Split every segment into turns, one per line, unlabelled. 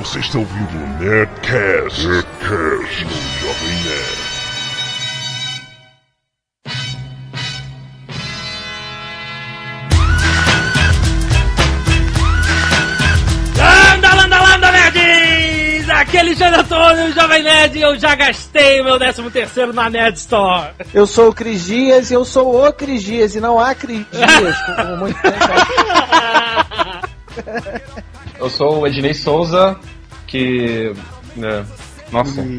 Você está ouvindo o Nerdcast, Nerdcast no Jovem Nerd.
Landa, landa, landa, nerds! Aqui é Alexandre Antônio, Jovem Nerd, e eu já gastei meu 13 terceiro na Nerd Store.
Eu sou o Cris Dias e eu sou o Cris Dias e não há Cris Dias, como muito
Eu sou o Ednei Souza, que. né, nossa.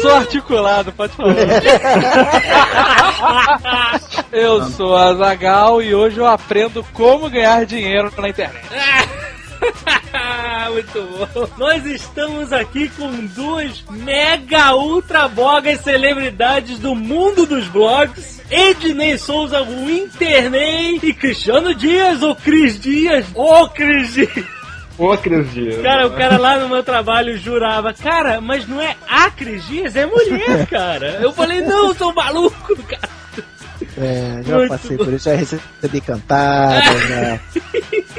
Sou articulado, pode falar. eu sou a Zagal e hoje eu aprendo como ganhar dinheiro na internet.
Muito bom. Nós estamos aqui com duas mega ultra bogas celebridades do mundo dos blogs. Ednei Souza, o Internei e Cristiano Dias, ou Cris Dias, ô Cris Dias.
Ô, Cris Dias.
Cara, o cara lá no meu trabalho jurava, cara, mas não é a Cris Dias, é mulher, cara. Eu falei, não, eu sou maluco, cara.
É, já
Muito
passei
bom.
por isso, já recebi cantadas, né?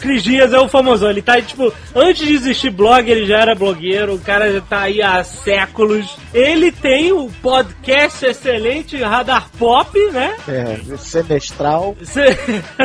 Cris Dias é o famosão, ele tá tipo, antes de existir blog, ele já era blogueiro, o cara já tá aí há séculos. Ele tem o podcast excelente Radar Pop, né?
É, semestral.
Cê-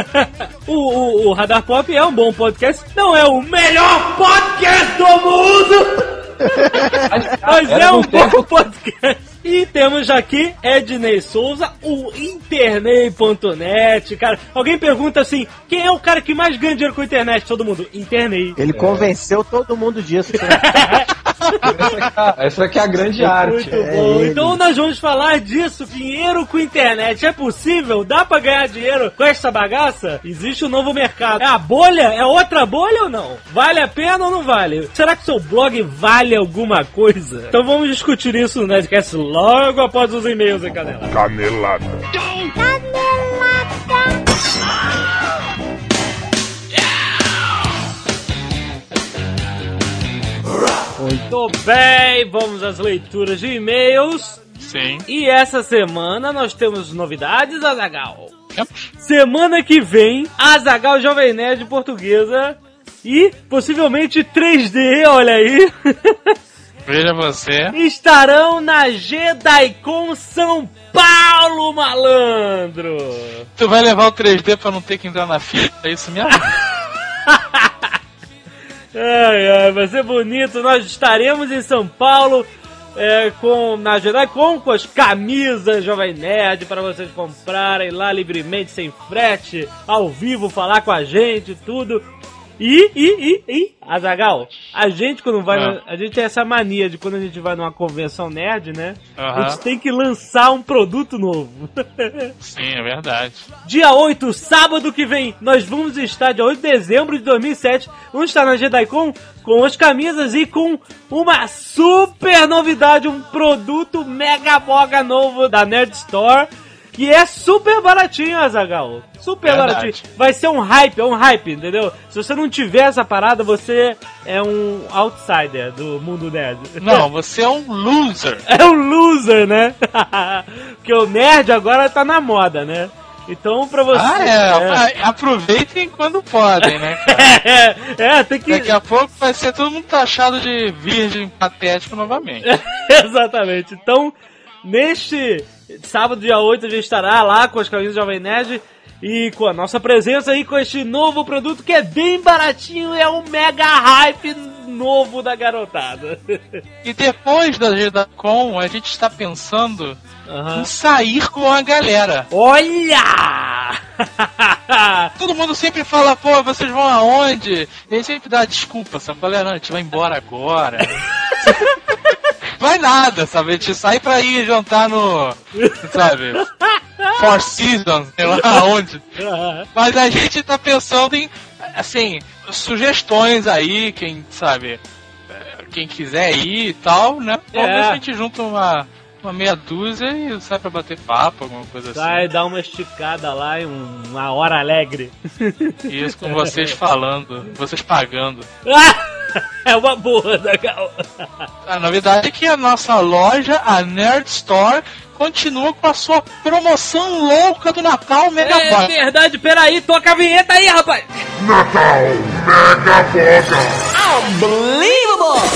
o, o, o Radar Pop é um bom podcast, não é o melhor podcast do mundo, mas é um
tempo-
bom podcast. E temos aqui Ednei Souza, o Internei.net, cara. Alguém pergunta assim, quem é o cara que mais ganha dinheiro com a internet? Todo mundo, Internei.
Ele convenceu todo mundo disso. né?
Essa aqui é a grande arte.
Muito
É
bom.
ele.
Então nós vamos falar disso. Dinheiro com internet. É possível? Dá pra ganhar dinheiro com essa bagaça? Existe um novo mercado. É a bolha? É outra bolha ou não? Vale a pena ou não vale? Será que seu blog vale alguma coisa? Então vamos discutir isso no Nerdcast logo após os e-mails, hein, Canela?
Canelada.
Muito bem, vamos às leituras de e-mails.
Sim.
E essa semana nós temos novidades, Azagal. Semana que vem, Azagal Jovem Nerd Portuguesa e possivelmente 3D, olha aí,
Veja você.
estarão na JediCon São Paulo, malandro!
Tu vai levar o 3D pra não ter que entrar na fila, é isso mesmo?
Ai, ai, vai ser bonito. Nós estaremos em São Paulo é, com, na JediCon com as camisas Jovem Nerd para vocês comprarem lá livremente, sem frete, ao vivo, falar com a gente, tudo. E, e, e, e, Azagal, a gente quando vai,
Ah.
na- a gente tem essa mania de quando a gente vai numa convenção nerd, né? A gente tem que lançar um produto novo.
Sim, é verdade.
Dia 8, sábado que vem, nós vamos estar, dia 8 de dezembro de 2007, vamos estar na JediCon com as camisas e com uma super novidade, um produto mega boga novo da Nerd Store, que é super baratinho, Azagal. Super
Verdade.
baratinho. Vai ser um hype, é um hype, entendeu? Se você não tiver essa parada, você é um outsider do mundo nerd.
Não, você é um loser.
É um loser, né? Porque o nerd agora tá na moda, né? Então, pra você.
Ah, é. a- Aproveitem quando podem, né? cara?
É, é, tem que.
Daqui a pouco vai ser todo mundo taxado de virgem patético novamente.
Exatamente. Então, neste sábado, dia 8, a gente estará lá com as camisas Jovem Nerd e com a nossa presença aí com este novo produto que é bem baratinho, é um mega hype novo da garotada.
E depois da GedaCon, a gente está pensando
Aham.
em sair com a galera.
Olha!
Todo mundo sempre fala, pô, vocês vão aonde? E aí sempre dá desculpa, sabe? Galera, a gente vai embora agora. vai nada, sabe? A gente sai pra ir jantar no, sabe? Four Seasons, sei lá onde. Mas a gente tá pensando em, assim, sugestões aí, quem sabe, eh, quem quiser ir e tal, né? Talvez
É.
a gente junta uma, uma meia dúzia e sai pra bater papo, alguma coisa
Vai
assim.
dar uma esticada lá um- uma hora alegre.
Isso com vocês falando, vocês pagando.
é uma boa, Zagal.
A novidade é que a nossa loja, a Nerd Store, continua com a sua promoção louca do Natal Mega
É
Box.
verdade, peraí, toca a vinheta aí, rapaz.
Natal Mega Boga.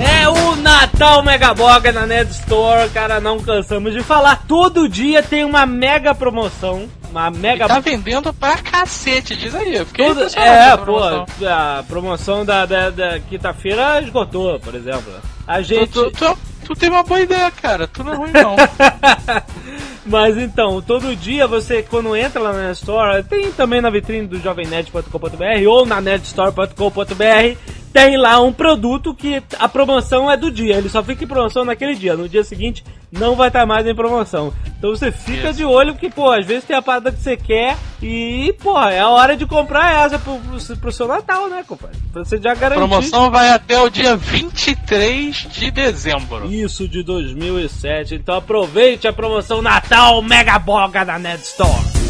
É o Natal Mega Boga na Ned Store, cara, não cansamos de falar. Todo dia tem uma mega promoção, uma mega
Tá vendendo pra cacete, diz aí.
Tudo- é, pô, a promoção da, da, da quinta-feira esgotou, por exemplo. A gente.
tu, tu, tu tem uma boa ideia, cara. Tu não é ruim, não.
Mas então, todo dia você, quando entra lá na Store, tem também na vitrine do jovemnet.com.br ou na netstore.com.br, tem lá um produto que a promoção é do dia. Ele só fica em promoção naquele dia. No dia seguinte não vai estar mais em promoção. Então você fica
Isso.
de olho porque, pô, às vezes tem a parada que você quer e, pô, é a hora de comprar essa pro, pro, pro seu Natal, né, compadre? Pra você já
A
garantir.
promoção vai até o dia 23 de dezembro.
Isso de 2007. Então aproveite a promoção Natal Mega Boga da Ned Store.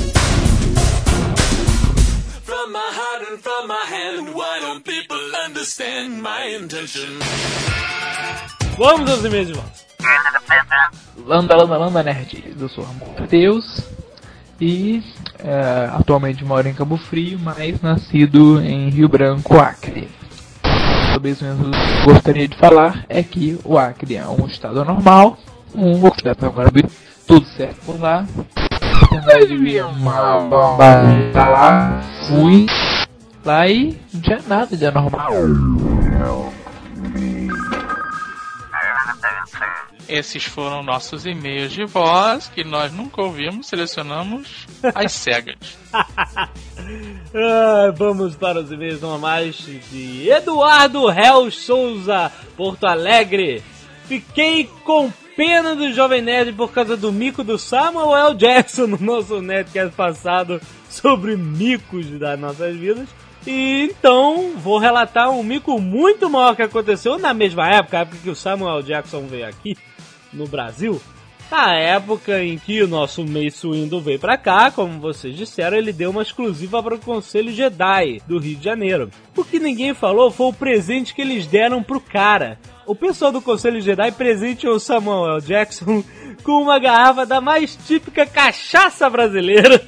From my heart and from my hand, why don't people understand my intention?
Vamos aos e-mails de volta.
Landa, landa, landa, nerd. Eu sou Ramon Matheus e é, atualmente moro em Cabo Frio, mas nascido em Rio Branco, Acre. Sobre isso mesmo que eu gostaria de falar é que o Acre é um estado normal, um estado agora tudo certo por lá. De vir bomba tá lá, fui lá e não tinha nada de anormal.
Esses foram nossos e-mails de voz que nós nunca ouvimos, selecionamos as cegas.
Ah, vamos para os e-mails normais de Eduardo Hel Souza, Porto Alegre. Fiquei com pena do Jovem Nerd por causa do mico do Samuel Jackson no nosso Nerdcast passado sobre micos das nossas vidas. E então vou relatar um mico muito maior que aconteceu na mesma época, a época que o Samuel Jackson veio aqui no Brasil. Na época em que o nosso Mace Windu veio pra cá, como vocês disseram, ele deu uma exclusiva para o Conselho Jedi do Rio de Janeiro. O que ninguém falou foi o presente que eles deram pro cara. O pessoal do Conselho Jedi presenteou Samuel Jackson com uma garrafa da mais típica cachaça brasileira.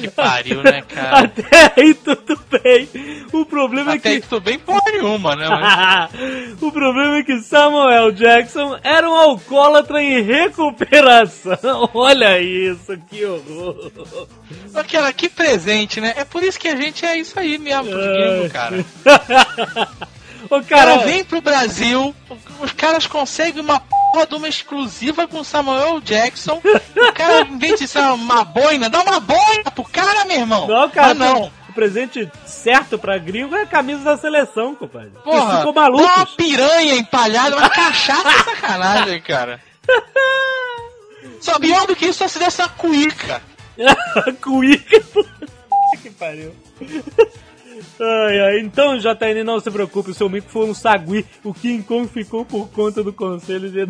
Que pariu, né, cara?
Até aí tudo bem. O problema é
Até
que.
que tu bem porra nenhuma, né? Mas...
o problema é que Samuel Jackson era um alcoólatra em recuperação. Olha isso, que horror.
Aquela, que presente, né? É por isso que a gente é isso aí mesmo, gringos, cara. O cara vem pro Brasil, os caras conseguem uma porra de uma exclusiva com Samuel Jackson. O cara, em vez de ser uma boina, dá uma boina pro cara, meu irmão.
não, cara,
Ah, não.
o presente certo pra gringo é a camisa da seleção, compadre.
Porra,
ficou
dá uma piranha empalhada, uma cachaça é sacanagem, cara. Só pior do que isso, só se desse uma cuíca.
Cuíca, puta que pariu. Ai, ai, então, JN, não se preocupe, o seu mico foi um sagui. O King Kong ficou por conta do conselho de.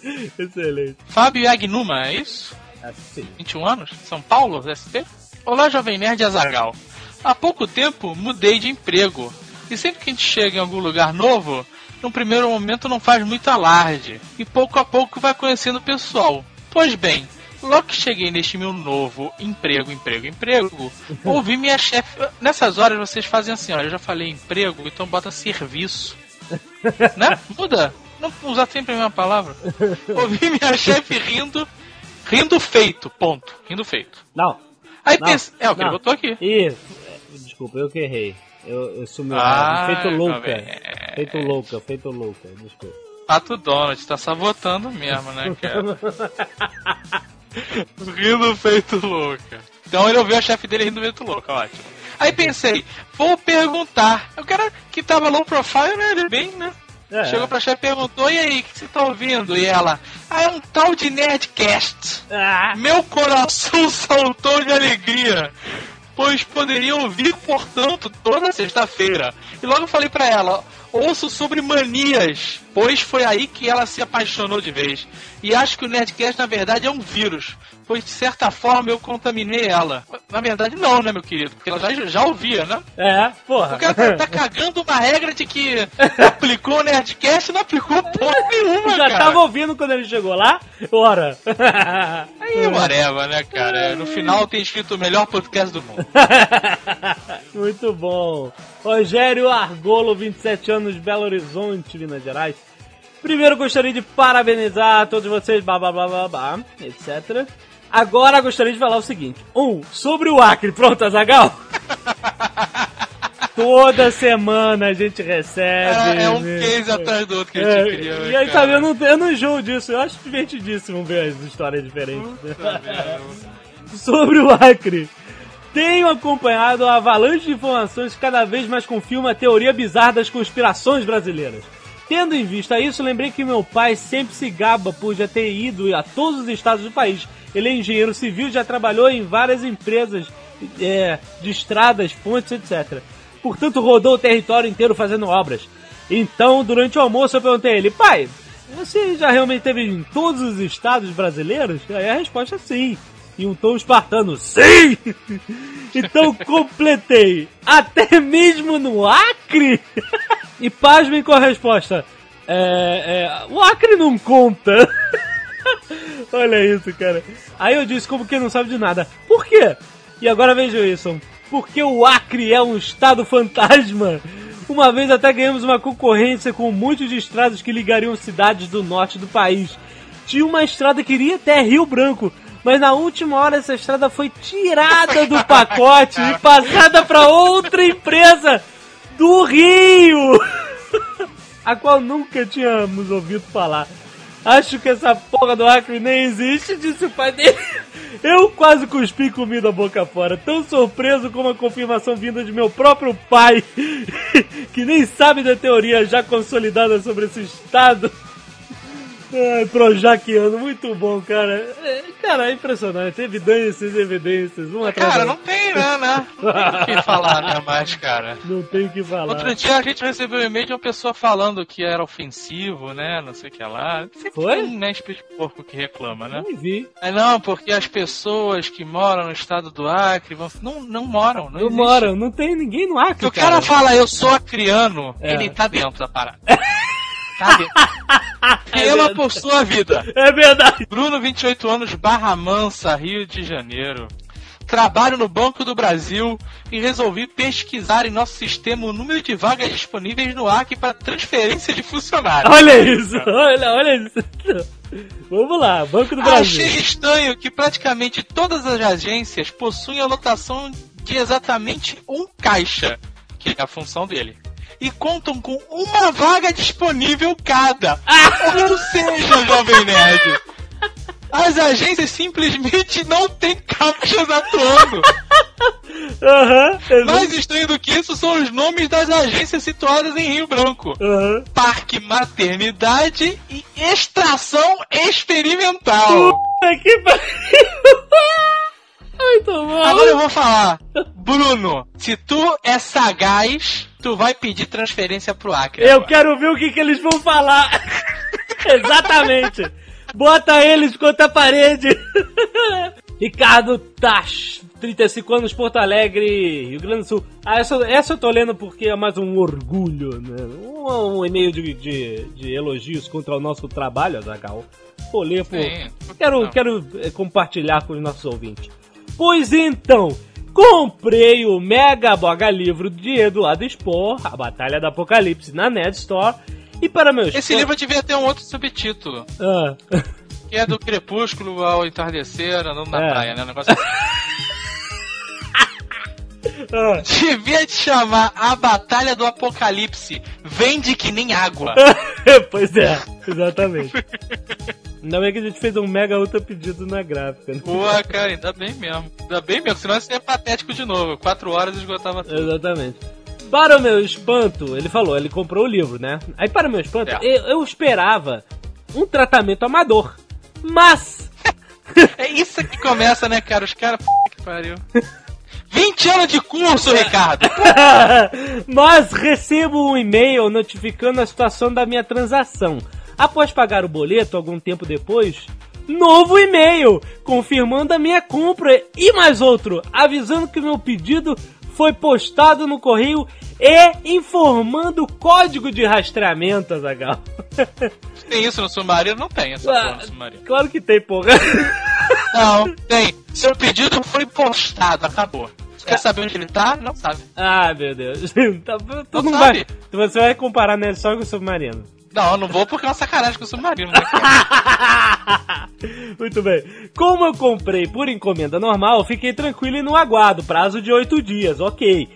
Excelente.
Fábio Agnuma, é isso?
Assim.
21 anos? São Paulo, ST? Olá, Jovem Nerd Azagal. Há pouco tempo mudei de emprego. E sempre que a gente chega em algum lugar novo, no primeiro momento não faz muito alarde. E pouco a pouco vai conhecendo o pessoal. Pois bem, logo que cheguei neste meu novo emprego, emprego, emprego, ouvi minha chefe. Nessas horas vocês fazem assim, olha, eu já falei emprego, então bota serviço. né? Muda. Não usar sempre a mesma palavra. Ouvi minha chefe rindo. Rindo feito, ponto. Rindo feito.
Não.
Aí
Não,
pensa. É, o que ele botou aqui.
Ih, desculpa, eu que errei. Eu, eu sumi
Ah,
feito louca.
jovem.
Feito louca, feito louca, desculpa.
Pato Donald, tá sabotando mesmo, né, cara? rindo feito louca. Então ele ouviu a chefe dele rindo feito louca, ótimo. Aí pensei, vou perguntar. O cara que tava low profile, né? Ele bem, né?
É.
Chegou pra chefe e perguntou, e aí, o que você tá ouvindo? E ela, ah, é um tal de Nerdcast.
Ah,
Meu coração saltou de alegria, pois poderia ouvir, portanto, toda sexta-feira. E logo falei pra ela: Ouço sobre manias, pois foi aí que ela se apaixonou de vez. E acho que o Nerdcast, na verdade, é um vírus, pois de certa forma eu contaminei ela. Na verdade, não, né, meu querido? Porque ela já, já ouvia, né?
É, porra.
O cara tá, tá cagando uma regra de que aplicou o Nerdcast e não aplicou porra nenhuma,
Já
cara.
tava ouvindo quando ele chegou lá? Ora.
Aí, whatever, né, cara? No final tem escrito o melhor podcast do mundo.
Muito bom. Rogério Argolo, 27 anos, Belo Horizonte, Minas Gerais. Primeiro gostaria de parabenizar todos vocês, blá blá blá blá blá, etc. Agora gostaria de falar o seguinte: um, sobre o Acre, pronto, Azagal? Toda semana a gente recebe.
É, é um
né?
case atrás do outro que a
É,
gente queria.
e aí, sabe, eu não, eu não enjoo disso, eu acho divertidíssimo ver as histórias diferentes. Sobre o Acre. Tenho acompanhado a avalanche de informações que cada vez mais confirma a teoria bizarra das conspirações brasileiras. Tendo em vista isso, lembrei que meu pai sempre se gaba por já ter ido a todos os estados do país. Ele é engenheiro civil, já trabalhou em várias empresas é, de estradas, pontes, etc. Portanto, rodou o território inteiro fazendo obras. Então, durante o almoço, eu perguntei a ele, pai, você já realmente teve em todos os estados brasileiros? Aí a resposta é sim. E um tom espartano, sim! Então completei, até mesmo no Acre? E pasmem com a resposta, é, é, o Acre não conta. Olha isso, cara. Aí eu disse, como quem não sabe de nada. Por quê? E agora vejam isso. Porque o Acre é um estado fantasma. Uma vez até ganhamos uma concorrência com muitos estradas que ligariam cidades do norte do país. Tinha uma estrada que iria até Rio Branco, mas na última hora essa estrada foi tirada do pacote e passada para outra empresa do Rio, a qual nunca tínhamos ouvido falar. Acho que essa porra do Acre nem existe, disse o pai dele. Eu quase cuspi comida boca fora, tão surpreso com a confirmação vinda de meu próprio pai, que nem sabe da teoria já consolidada sobre esse estado. Ai, Projaquiano, muito bom, cara. É, cara, é impressionante. Evidências, evidências. Uma
Cara, não tem, né, né? Não tem o que falar, né, mais, cara.
Não tem o que falar.
Outro dia a gente recebeu um e-mail de uma pessoa falando que era ofensivo, né? Não sei o que lá. Sempre
Foi?
tem, né, espírito de porco que reclama, né?
Nem vi.
É não, porque as pessoas que moram no estado do Acre vão... não, não moram, não existe.
moro, não tem ninguém no Acre,
Se o cara fala eu sou acriano,
É.
ele tá dentro da parada. tá dentro. Tema por sua vida.
É verdade.
Bruno, 28 anos, Barra Mansa, Rio de Janeiro. Trabalho no Banco do Brasil e resolvi pesquisar em nosso sistema o número de vagas disponíveis no Acre para transferência de funcionários.
Olha isso, olha, olha isso. Vamos lá, Banco do Brasil.
Achei estranho que praticamente todas as agências possuem a lotação de exatamente um caixa, que é a função dele. E contam com uma vaga disponível cada. Ou seja, Jovem Nerd. As agências simplesmente não têm caixas atuando.
Exa-
Mais estranho do que isso são os nomes das agências situadas em Rio Branco.
aham.
Parque Maternidade e Extração Experimental.
Puta que pariu. Muito bom.
Agora eu vou falar. Bruno, se tu é sagaz, tu vai pedir transferência pro Acre.
Eu
agora.
quero ver o que, que eles vão falar. Exatamente. Bota eles contra a parede. Ricardo Tash, 35 anos, Porto Alegre, Rio Grande do Sul. Ah, essa, essa eu tô lendo porque é mais um orgulho, né? Um, um e-mail de, de, de elogios contra o nosso trabalho, Azagal. Vou ler por...
Sim.
Quero,
Não.
quero eh, compartilhar com os nossos ouvintes. Pois então, comprei o Mega Boga Livro de Eduardo Spohr, A Batalha do Apocalipse, na Nerd Store. E para meus
Esse livro devia ter um outro subtítulo,
Ah,
que é do crepúsculo ao entardecer, andando na
É.
praia, né? Um negócio assim.
ah.
Devia te chamar A Batalha do Apocalipse. Vende que nem água.
pois é, exatamente. Ainda bem que a gente fez um mega ultra pedido na gráfica. Né?
Pô, cara, ainda bem mesmo. Ainda bem mesmo, senão isso é patético de novo. Quatro horas esgotava tudo.
Exatamente. Para o meu espanto, ele falou, ele comprou o livro, né? Aí, para o meu espanto,
É.
eu, eu esperava um tratamento amador. Mas,
É isso que começa, né, cara? Os caras, p que pariu. 20 20 anos de curso, Ricardo!
Mas recebo um e-mail notificando a situação da minha transação. Após pagar o boleto, algum tempo depois, novo e-mail confirmando a minha compra e mais outro avisando que o meu pedido foi postado no correio e informando o código de rastreamento, Azagal.
Tem isso no submarino? Não tem essa porra no submarino.
Claro que tem, porra.
Não, tem. Seu pedido foi postado, acabou. Você quer saber onde ele tá? Não sabe.
Ah, meu Deus. Tá, tu
Não
vai, você vai comparar né, só com o submarino.
Não, eu não vou porque é uma sacanagem com o submarino, né?
Muito bem. Como eu comprei por encomenda normal, fiquei tranquilo e no aguardo, prazo de oito dias, ok.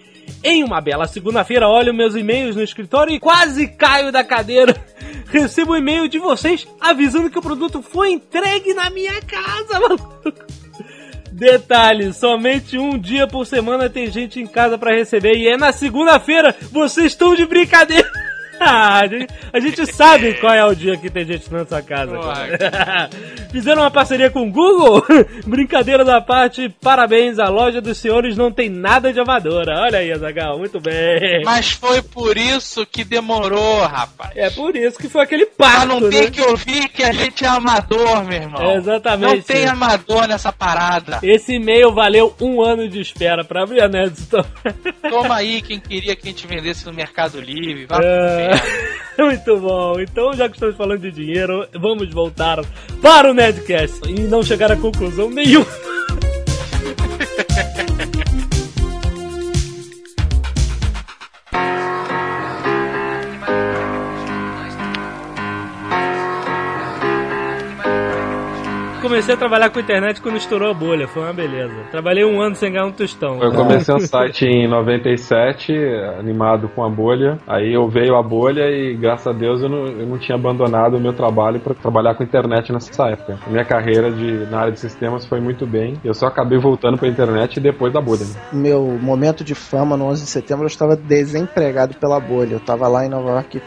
Em uma bela segunda-feira, olho meus e-mails no escritório e quase caio da cadeira. Recebo um e-mail de vocês avisando que o produto foi entregue na minha casa, maluco. Detalhe, somente um dia por semana tem gente em casa pra receber e é na segunda-feira. Vocês estão de brincadeira. Ah, a, gente, a gente sabe qual é o dia que tem gente na sua casa. Fizeram uma parceria com o Google? Brincadeira da parte, parabéns, a loja dos senhores não tem nada de amadora. Olha aí, Azagal, muito bem.
Mas foi por isso que demorou, rapaz.
É por isso que foi aquele
Pra
pacto,
não
né?
ter que ouvir que a gente é amador, meu irmão.
É, exatamente.
Não tem amador nessa parada.
Esse e-mail valeu um ano de espera pra abrir a Nedstone.
Toma aí quem queria que a gente vendesse no Mercado Livre. Pro
É. Muito bom. Então, já que estamos falando de dinheiro, vamos voltar para o Nedcast e não chegar a conclusão nenhuma. Comecei a trabalhar com internet quando estourou a bolha, foi uma beleza. Trabalhei um ano sem ganhar um tostão.
Eu comecei um site em 97, animado com a bolha. Aí eu veio a bolha e, graças a Deus, eu não, eu não tinha abandonado o meu trabalho para trabalhar com internet nessa época. A minha carreira de, na área de sistemas foi muito bem. Eu só acabei voltando para internet depois da bolha. né?
Meu momento de fama no 11 de setembro eu estava desempregado pela bolha. Eu estava lá em Nova York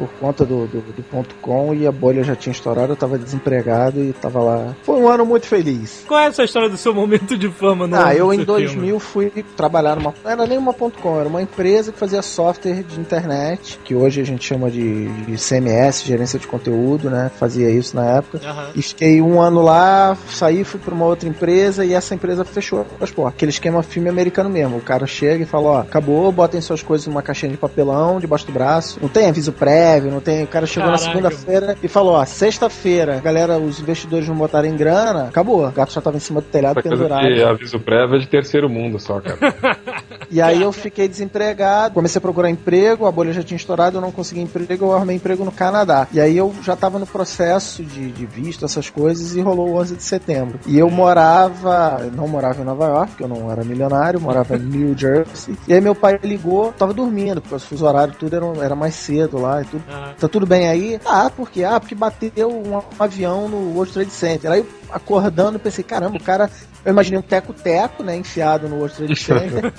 por conta do, do, do ponto com e a bolha já tinha estourado, eu estava desempregado e estava lá. Foi um ano muito feliz.
Qual é essa história do seu momento de fama no
Ah, eu em
seu
2000
filme?
fui trabalhar numa. Não era nem uma ponto .com, era uma empresa que fazia software de internet, que hoje a gente chama de, de CMS, gerência de conteúdo, né? Fazia isso na época.
Aham.
E fiquei um ano lá, saí, fui pra uma outra empresa e essa empresa fechou as portas. Aquele esquema filme americano mesmo. O cara chega e fala, ó, acabou, botem suas coisas numa caixinha de papelão debaixo do braço. Não tem aviso prévio, não tem. O cara chegou
Caraca.
na segunda-feira e falou, ó, sexta-feira, galera, os investidores não botarem grana, acabou. O gato já tava em cima do telhado
Essa coisa
pendurado.
de aviso prévio é de terceiro mundo só, cara.
E aí eu fiquei desempregado, comecei a procurar emprego, a bolha já tinha estourado, eu não consegui emprego, eu arrumei emprego no Canadá. E aí eu já tava no processo de, de visto, essas coisas, e rolou o 11 de setembro. E eu morava, não morava em Nova York, porque eu não era milionário, morava em New Jersey. E aí meu pai ligou, tava dormindo, porque os fuso horário tudo era, era mais cedo lá e tudo.
Aham.
Tá tudo bem aí? Ah, por quê? Ah, porque bateu um, avião no World Trade Center. Aí eu acordando, pensei, caramba, o cara. Eu imaginei um teco-teco, né? Enfiado no World Trade Center.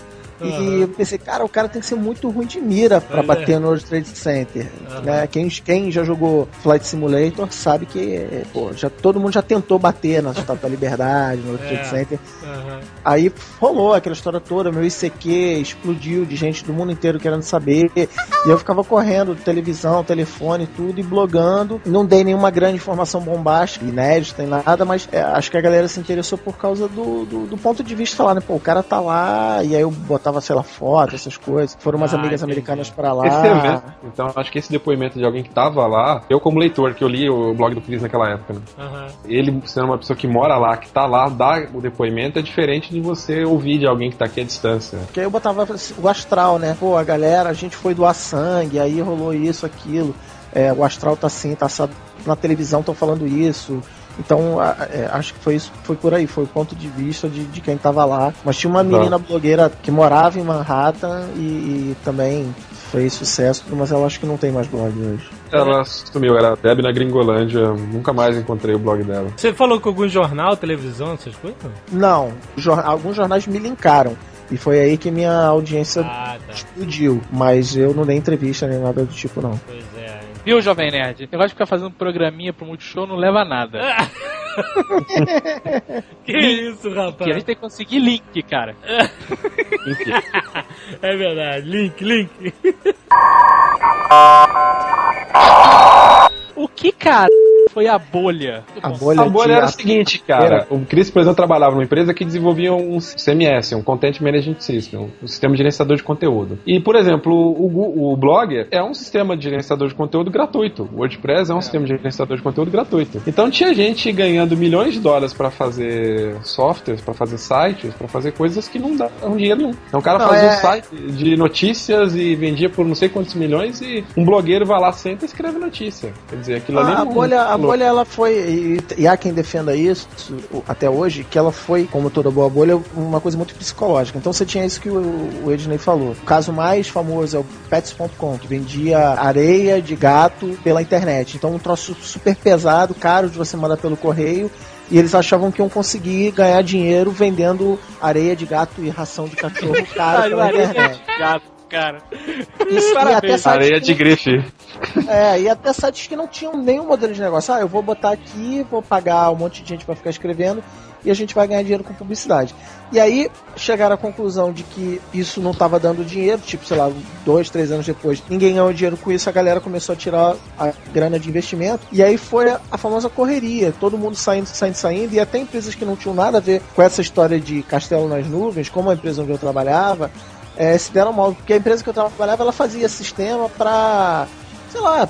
E eu pensei, cara, o cara tem que ser muito ruim de mira pra
Pois é.
bater no World Trade Center. Né? Quem, quem já jogou Flight Simulator sabe que, pô, já, todo mundo já tentou bater na Estátua da Liberdade, no World Trade
É.
Center.
Aham.
Aí rolou aquela história toda, meu ICQ explodiu de gente do mundo inteiro querendo saber. E eu ficava correndo, televisão, telefone, tudo, e blogando. Não dei nenhuma grande informação bombástica, inédita, nem nada, mas é, acho que a galera se interessou por causa do, do, do ponto de vista lá, né? Pô, o cara tá lá, e aí eu botava, sei lá, foto, essas coisas. Foram umas
Ah,
amigas
entendi.
americanas pra lá.
Esse evento, então acho que esse depoimento de alguém que tava lá, eu como leitor, que eu li o blog do Cris naquela época, né?
Aham.
ele sendo uma pessoa que mora lá, que tá lá, dá o depoimento, é diferente de você ouvir de alguém que tá aqui à distância.
Porque aí eu botava o astral, né? Pô, a galera, a gente foi doar sangue, aí rolou isso, aquilo. É, o astral tá assim, tá assado na televisão, estão falando isso. Então, a- é, acho que foi isso, foi por aí, foi o ponto de vista de, de quem tava lá. Mas tinha uma
Exato.
menina blogueira que morava em Manhattan e, e também fez sucesso, mas ela acho que não tem mais blog hoje.
Ela sumiu, era Deb na Gringolândia, nunca mais encontrei o blog dela.
Você falou com algum jornal, televisão, essas coisas?
Não, jor- alguns jornais me linkaram. E foi aí que minha audiência
Ah, tá.
explodiu. Mas eu não dei entrevista nem nada do tipo, não.
Pois é.
Viu, Jovem Nerd? O negócio de ficar fazendo programinha pro Multishow não leva a nada.
que isso, rapaz?
Que a gente tem que conseguir link, cara.
É verdade. Link, link.
O que, cara, foi a bolha?
A bolha,
A bolha era o
aço-
seguinte, cara. O Chris, por exemplo, trabalhava numa empresa que desenvolvia um CMS, um Content Management System, um sistema de gerenciador de conteúdo. E, por exemplo, o, o Blogger é um sistema de gerenciador de conteúdo gratuito. O WordPress é um sistema de gerenciador de conteúdo gratuito. Então tinha gente ganhando milhões de dólares pra fazer softwares, pra fazer sites, pra fazer coisas que não davam dinheiro nenhum. Então o cara
Não,
fazia
é-
um site de notícias e vendia por não sei quantos milhões e um blogueiro vai lá, senta e escreve notícia. Quer dizer, aquilo ali
A, a
não-
bolha, a bolha ela foi, e, e há quem defenda isso até hoje, que ela foi, como toda boa bolha, uma coisa muito psicológica. Então você tinha isso que o, o Ednei falou. O caso mais famoso é o Pets.com, que vendia areia de gato pela internet. Então um troço super pesado, caro de você mandar pelo correio. E eles achavam que iam conseguir ganhar dinheiro vendendo areia de gato e ração de cachorro cara pela internet.
Gato, cara.
Isso, e até
Parabéns.
sites
Areia
que
de
não-
grife.
É, e até sites que não tinham nenhum modelo de negócio. Ah, eu vou botar aqui, vou pagar um monte de gente pra ficar escrevendo e a gente vai ganhar dinheiro com publicidade. E aí chegaram à conclusão de que isso não estava dando dinheiro, tipo, sei lá, dois, três anos depois, ninguém ganhou dinheiro com isso, a galera começou a tirar a grana de investimento. E aí foi a, a famosa correria, todo mundo saindo, saindo, saindo, e até empresas que não tinham nada a ver com essa história de castelo nas nuvens, como a empresa onde eu trabalhava, é, se deram mal, porque a empresa que eu trabalhava, ela fazia sistema para sei lá,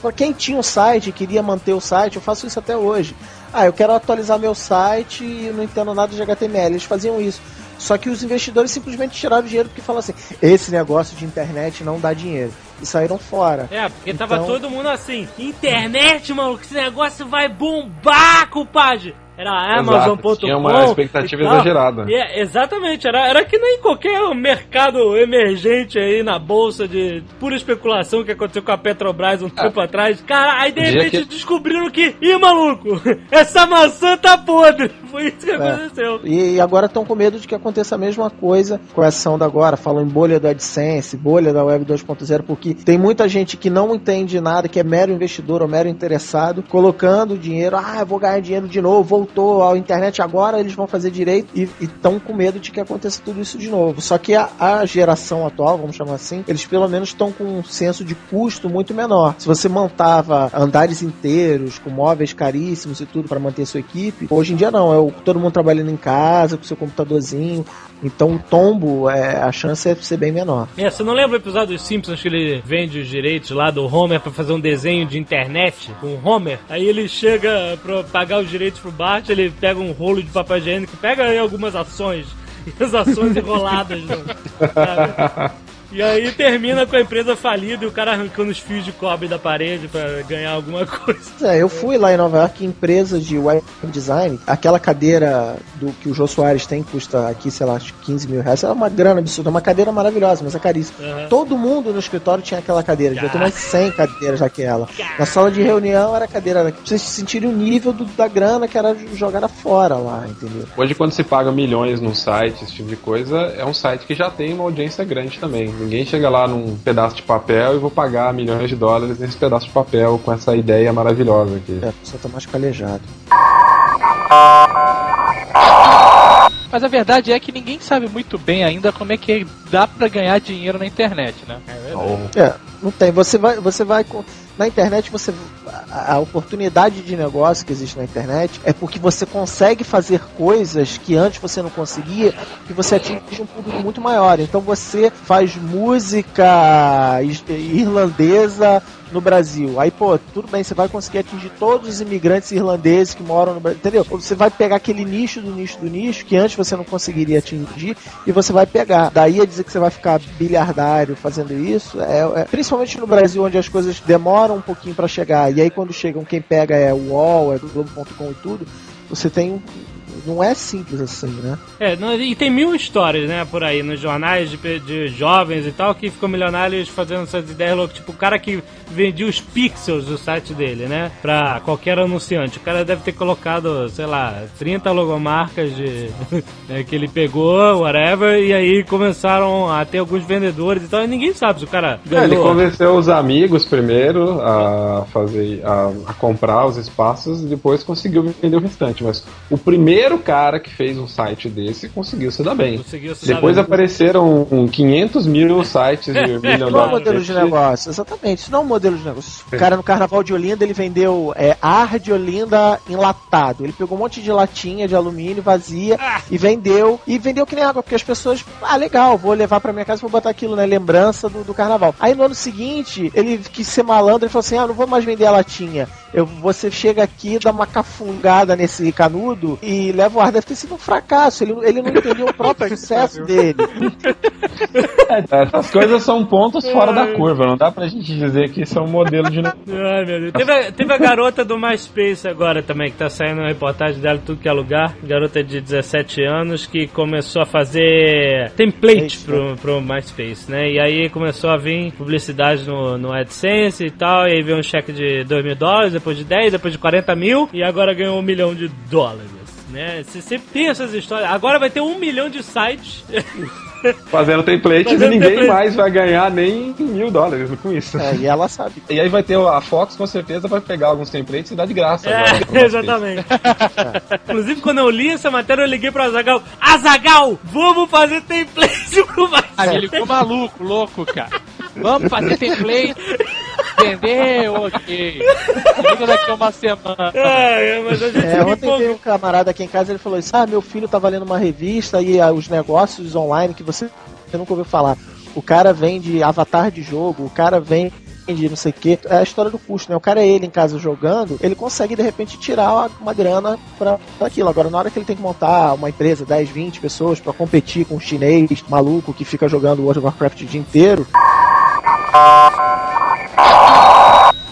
para quem tinha o site e queria manter o site, eu faço isso até hoje. Ah, eu quero atualizar meu site e não entendo nada de HTML. Eles faziam isso. Só que os investidores simplesmente tiraram dinheiro porque falaram assim: esse negócio de internet não dá dinheiro. E saíram fora.
É, porque tava
Então-
todo mundo assim, internet, maluco, esse negócio vai bombar, compadre. Era Amazon.com.
Tinha uma expectativa
e
exagerada.
E é, exatamente, era, era que nem qualquer mercado emergente aí na bolsa de pura especulação que aconteceu com a Petrobras um tempo atrás. Cara, aí de repente
que-
descobriram que, ih, maluco, essa maçã tá podre. Foi isso que
É.
aconteceu.
E agora estão com medo de que aconteça a mesma coisa com essa onda agora. Falam em bolha do AdSense, bolha da Web 2.0, porque tem muita gente que não entende nada, que é mero investidor ou mero interessado, colocando dinheiro, ah, eu vou ganhar dinheiro de novo, voltou à internet agora, eles vão fazer direito e estão com medo de que aconteça tudo isso de novo. Só que a, a geração atual, vamos chamar assim, eles pelo menos estão com um senso de custo muito menor. Se você montava andares inteiros, com móveis caríssimos e tudo para manter sua equipe, hoje em dia não, é o, todo mundo trabalhando em casa, com seu computadorzinho. Então o tombo, é, a chance é ser bem menor.
É, você não lembra o episódio dos Simpsons que ele vende os direitos lá do Homer pra fazer um desenho de internet com o Homer? Aí ele chega pra pagar os direitos pro Bart, ele pega um rolo de papel higiênico, pega aí algumas ações, e as ações enroladas, né? E aí termina com a empresa falida e o cara arrancando os fios de cobre da parede pra ganhar alguma coisa.
É, eu fui lá em Nova York, empresa de web design, aquela cadeira do que o Jô Soares tem, custa aqui, sei lá, acho que 15 mil reais, é uma grana absurda, é uma cadeira maravilhosa, mas é caríssima.
Aham.
Todo mundo no escritório tinha aquela cadeira, devia ter mais 100 cadeiras daquela. Na sala de reunião era a cadeira, pra vocês sentirem o nível do- da grana que era jogada fora lá, entendeu?
Hoje, quando se paga milhões num site, esse tipo de coisa, é um site que já tem uma audiência grande também. Ninguém chega lá num pedaço de papel e vou pagar milhões de dólares nesse pedaço de papel com essa ideia maravilhosa aqui.
É, pessoa tá mais calejado.
Mas a verdade é que ninguém sabe muito bem ainda como é que dá pra ganhar dinheiro na internet, né?
É, não tem. Você vai, você vai com- na internet você a, oportunidade de negócio que existe na internet é porque você consegue fazer coisas que antes você não conseguia, que você atinge um público muito maior. Então você faz música irlandesa no Brasil. Aí, pô, tudo bem, você vai conseguir atingir todos os imigrantes irlandeses que moram no Brasil, entendeu? Você vai pegar aquele nicho do nicho do nicho que antes você não conseguiria atingir e você vai pegar. Daí a dizer que você vai ficar bilhardário fazendo isso, é, é- principalmente no Brasil, onde as coisas demoram um pouquinho pra chegar. E aí quando chegam, quem pega é o UOL, é Globo.com e tudo, você tem Não é simples assim, né?
É, não- e tem mil histórias, né, por aí, nos jornais de, de jovens e tal, que ficam milionários fazendo essas ideias loucas. Tipo, o cara que vendia os pixels do site dele, né, pra qualquer anunciante. O cara deve ter colocado, sei lá, 30 logomarcas de né, que ele pegou, whatever, e aí começaram a ter alguns vendedores e tal, e ninguém sabe se o cara
É, ele convenceu os amigos primeiro a fazer, a, a comprar os espaços e depois conseguiu vender o restante. Mas o primeiro cara que fez um site desse conseguiu se dar bem.
Conseguiu se dar
Depois
bem.
apareceram um 500 mil sites de milhão
Não é um modelo de negócio, exatamente. Isso não é um modelo de negócio. O cara no carnaval de Olinda, ele vendeu é, ar de Olinda enlatado. Ele pegou um monte de latinha de alumínio vazia e vendeu. E vendeu que nem água, porque as pessoas, ah, legal, vou levar pra minha casa e vou botar aquilo, né? Lembrança do, do carnaval. Aí no ano seguinte, ele quis ser malandro e falou assim: ah, não vou mais vender a latinha. Eu, você chega aqui, dá uma cafungada nesse canudo e leva o ar. Deve ter sido um fracasso. Ele, ele não entendeu o próprio sucesso dele.
É, essas coisas são pontos fora da curva. Não dá pra gente dizer que isso é um modelo de negócio.
Ai, meu Deus. Teve, a- teve a garota do MySpace agora também, que tá saindo uma reportagem dela em tudo que é lugar. Garota de 17 anos que começou a fazer template pro, pro MySpace, né? E aí começou a vir publicidade no, no AdSense e tal. E aí veio um cheque de 2 mil dólares, depois de 10, depois de 40 mil. E agora ganhou um milhão de dólares. Né? Você sempre tem essas histórias. Agora vai ter um milhão de sites.
Fazendo templates
Fazendo
e ninguém
template.
mais vai ganhar nem mil dólares com isso.
É, e ela sabe.
E aí vai ter a Fox com certeza vai pegar alguns templates e dar de graça.
É, exatamente. Inclusive, quando eu li essa matéria, eu liguei pro Azagal. Azagal, vamos fazer template pro
Aí
MySpace.
ele ficou maluco, louco, cara. Vamos fazer template. Vender, ok. Liga daqui a uma semana.
É, é, mas a gente
É, ontem
empolgou.
veio um camarada aqui em casa ele falou isso: Ah, meu filho tava lendo uma revista e ah, os negócios online que você nunca ouviu falar. O cara vende avatar de jogo, o cara vende não sei o que. É a história do custo, né? O cara é ele em casa jogando, ele consegue de repente tirar uma, grana pra, pra aquilo. Agora, na hora que ele tem que montar uma empresa, 10, 20 pessoas pra competir com um chinês maluco que fica jogando World of Warcraft o dia inteiro.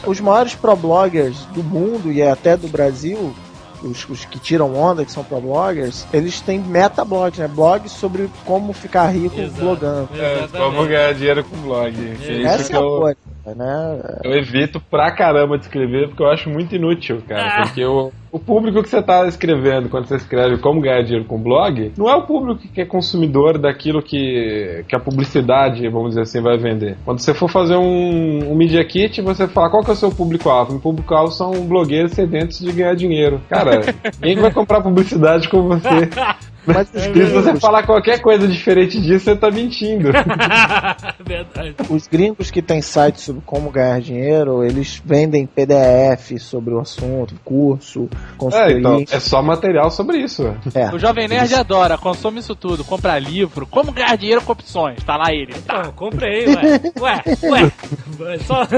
Os maiores pro-bloggers do mundo e até do Brasil os, os que tiram onda, que são pro bloggers, eles têm metablogs, né? Blogs sobre como ficar rico
Exato.
blogando.
É,
Exatamente.
como ganhar dinheiro com blog. É isso
Essa
que
é a
eu,
coisa, né?
eu evito pra caramba de escrever porque eu acho muito inútil, cara.
Ah.
Porque o, o público que você tá escrevendo quando você escreve como ganhar dinheiro com blog, não é o público que é consumidor daquilo que, que a publicidade, vamos dizer assim, vai vender. Quando você for fazer um, um Media Kit, você fala qual que é o seu público-alvo. O público-alvo são blogueiros sedentos de ganhar dinheiro. Cara, ninguém vai comprar publicidade com você.
Mas os
se
gringos,
você falar qualquer coisa diferente disso, você tá mentindo.
Verdade.
os gringos que têm sites sobre como ganhar dinheiro, eles vendem PDF sobre o assunto, curso,
É,
consultoria.
então, é só material sobre isso.
É.
O Jovem Nerd adora, consome isso tudo, compra livro, como ganhar dinheiro com opções, tá lá ele. Tá.
Então, comprei, ué. Ué, ué. Só.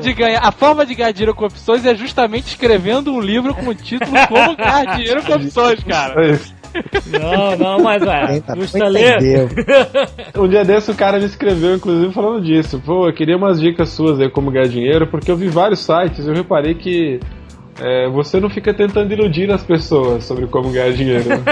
De ganhar, a forma de ganhar dinheiro com opções é justamente escrevendo um livro com o título Como ganhar dinheiro com opções, cara.
Não, não, mas ué.
Entendeu?
Um dia desse o cara me escreveu, inclusive, falando disso. Pô, eu queria umas dicas suas aí como ganhar dinheiro, porque eu vi vários sites e eu reparei que é, você não fica tentando iludir as pessoas sobre como ganhar dinheiro.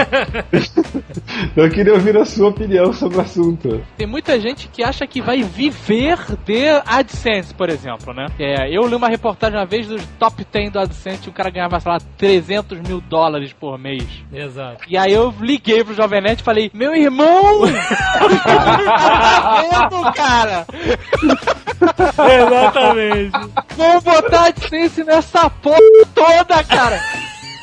eu queria ouvir a sua opinião sobre o assunto.
Tem muita gente que acha que vai viver de AdSense, por exemplo, né? É, eu li uma reportagem uma vez dos top 10 do AdSense e o cara ganhava, sei lá, 300 mil dólares por mês.
Exato.
E aí eu liguei pro Jovem Nerd e falei, meu irmão! tá vendo, cara?
Exatamente.
Vamos botar AdSense nessa porra toda, cara!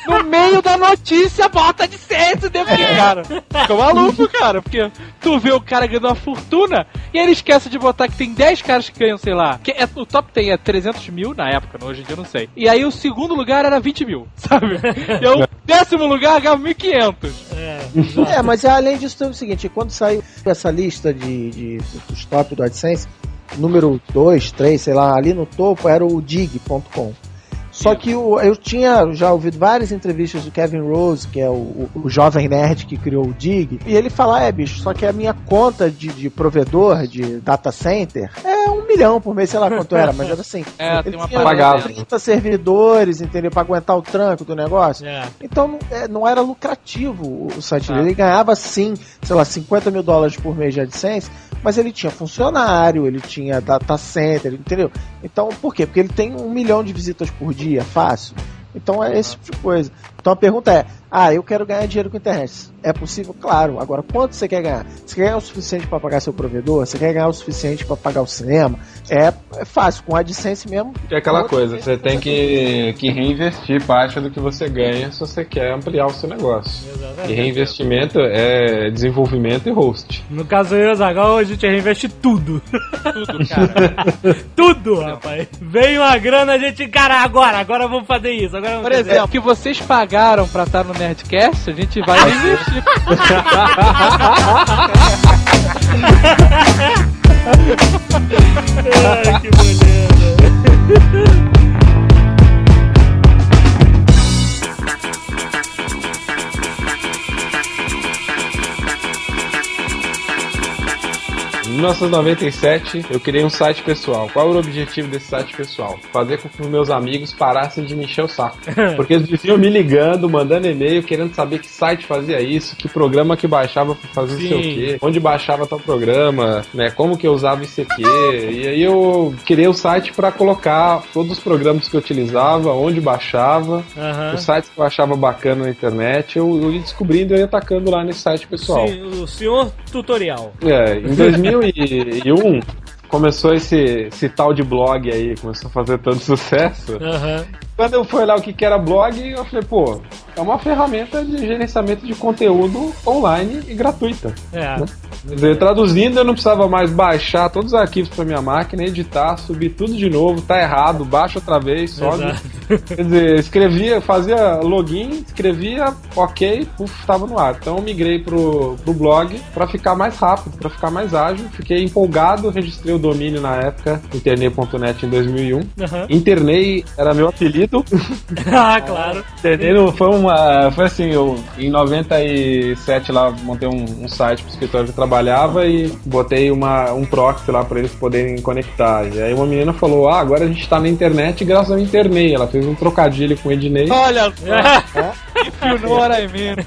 No meio da notícia, bota AdSense dentro de cara. Fica maluco, cara, porque tu vê o cara ganhando uma fortuna e ele esquece de botar que tem 10 caras que ganham, sei lá. Que é, o top tem é 300 mil na época, né? hoje em dia eu não sei. E aí o segundo lugar era 20 mil, sabe? E o décimo lugar ganhava 1.500.
É.
É, mas além disso tem o seguinte, quando saiu essa lista de, de dos top do AdSense, número 2, 3, sei lá, ali no topo era o dig.com. Só que o- eu tinha já ouvido várias entrevistas do Kevin Rose, que é o, o- jovem nerd que criou o Dig, e ele fala: é, bicho, só que a minha conta de, de provedor, de data center, é um milhão por mês, sei lá quanto era, mas era assim.
É,
ele
tem uma
tinha
parada.
30 servidores, entendeu? Pra aguentar o tranco do negócio.
É.
Então não, é, não era lucrativo o, o site
Tá.
dele. Ele ganhava sim, sei lá, 50 mil dólares por mês de AdSense, mas ele tinha funcionário, ele tinha data center, entendeu? Então, por quê? Porque ele tem um milhão de visitas por dia, fácil. Então é esse tipo de coisa. Então a pergunta é: ah, eu quero ganhar dinheiro com a internet. É possível? Claro. Agora, quanto você quer ganhar? Você quer ganhar o suficiente para pagar seu provedor? Você quer ganhar o suficiente para pagar o cinema? É, é fácil, com a AdSense mesmo.
Que é aquela coisa, você tem que, que reinvestir parte do que você ganha se você quer ampliar o seu negócio. E
Exatamente.
reinvestimento é desenvolvimento e host.
No caso eu e o Zagal, a gente reinveste tudo.
Tudo, cara.
tudo, rapaz. Vem uma grana, a gente, cara, agora, agora vamos fazer isso. Agora vamos
Por
fazer
exemplo, o que vocês pagaram pra estar no Nerdcast, a gente vai investir.
1997, eu criei um site pessoal. Qual era o objetivo desse site pessoal? Fazer com que os meus amigos parassem de me encher o saco. Porque eles viviam me ligando, mandando e-mail, querendo saber que site fazia isso, que programa que baixava pra fazer não sei o
Sim.
quê, onde baixava tal programa, né? Como que eu usava isso aqui. E aí eu criei o site pra colocar todos os programas que eu utilizava, onde baixava,
Aham.
os sites que eu achava bacana na internet, eu, eu ia descobrindo e atacando lá nesse site pessoal.
Sim, o senhor tutorial.
É, em 2001 começou esse, esse tal de blog aí, começou a fazer tanto sucesso.
Aham.
Quando eu fui olhar o que, que era blog, eu falei, pô, é uma ferramenta de gerenciamento de conteúdo online e gratuita.
É.
Quer dizer, traduzindo, eu não precisava mais baixar todos os arquivos para minha máquina, editar, subir tudo de novo, tá errado, baixa outra vez, sobe.
Exato.
Quer dizer, escrevia, fazia login, escrevia, ok, puf, tava no ar. Então eu migrei pro, pro blog pra ficar mais rápido, pra ficar mais ágil. Fiquei empolgado, registrei o domínio na época, internei.net em 2001.
Aham.
Internei era meu apelido.
ah, claro.
Internei não foi uma. Foi assim, eu em 97 lá montei um, um site pro escritório que eu trabalhava e botei uma, um proxy lá pra eles poderem conectar. E aí uma menina falou: Ah, agora a gente tá na internet graças ao internei. Ela fez um trocadilho com o Ednei.
Olha só. que fio no Araimino.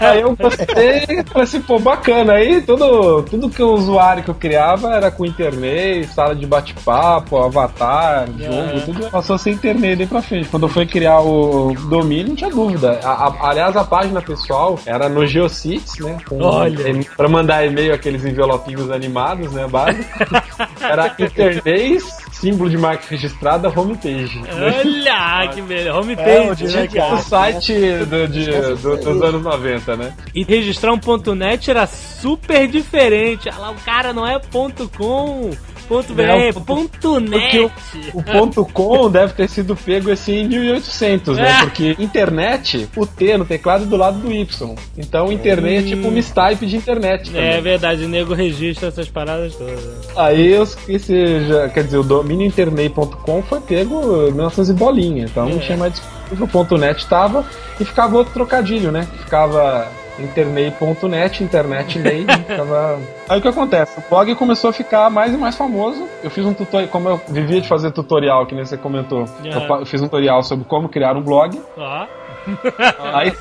Aí eu gostei, falei assim, pô, bacana. Aí tudo, tudo que o usuário que eu criava era com internet, sala de bate-papo, avatar, jogo, tudo passou a ser internet daí pra frente. Quando eu fui criar o domínio, não tinha dúvida. A- a- aliás, a página pessoal era no Geocities, né? Com,
Olha.
em- Pra mandar e-mail, aqueles envelopinhos animados, né? Básico. Era internet, símbolo de marca registrada, homepage.
Olha, que beleza.
É,
Homepage,
o
né?
O site do- de- do- dos anos 90, né?
E registrar um ponto .net era super diferente. Ah lá, o cara não é ponto .com, ponto .br,
Não,
é
ponto-
.net.
O ponto .com deve ter sido pego assim em 1800, né?
É.
Porque internet, o T no teclado é do lado do Y. Então internet é tipo um mistype de internet também.
É verdade, o nego registra essas paradas todas.
Aí os, esse já, quer dizer, o domínio internei.com foi pego em 1900 e bolinha, então não
É.
tinha mais disponível, o ponto .net tava e ficava outro trocadilho, né? Ficava internei.net, internet lei, ficava... Aí o que acontece? O blog começou a ficar mais e mais famoso. Eu fiz um tutorial, como eu vivia de fazer tutorial, que nem você comentou, eu, fiz um tutorial sobre como criar um blog.
Ó.
Aí,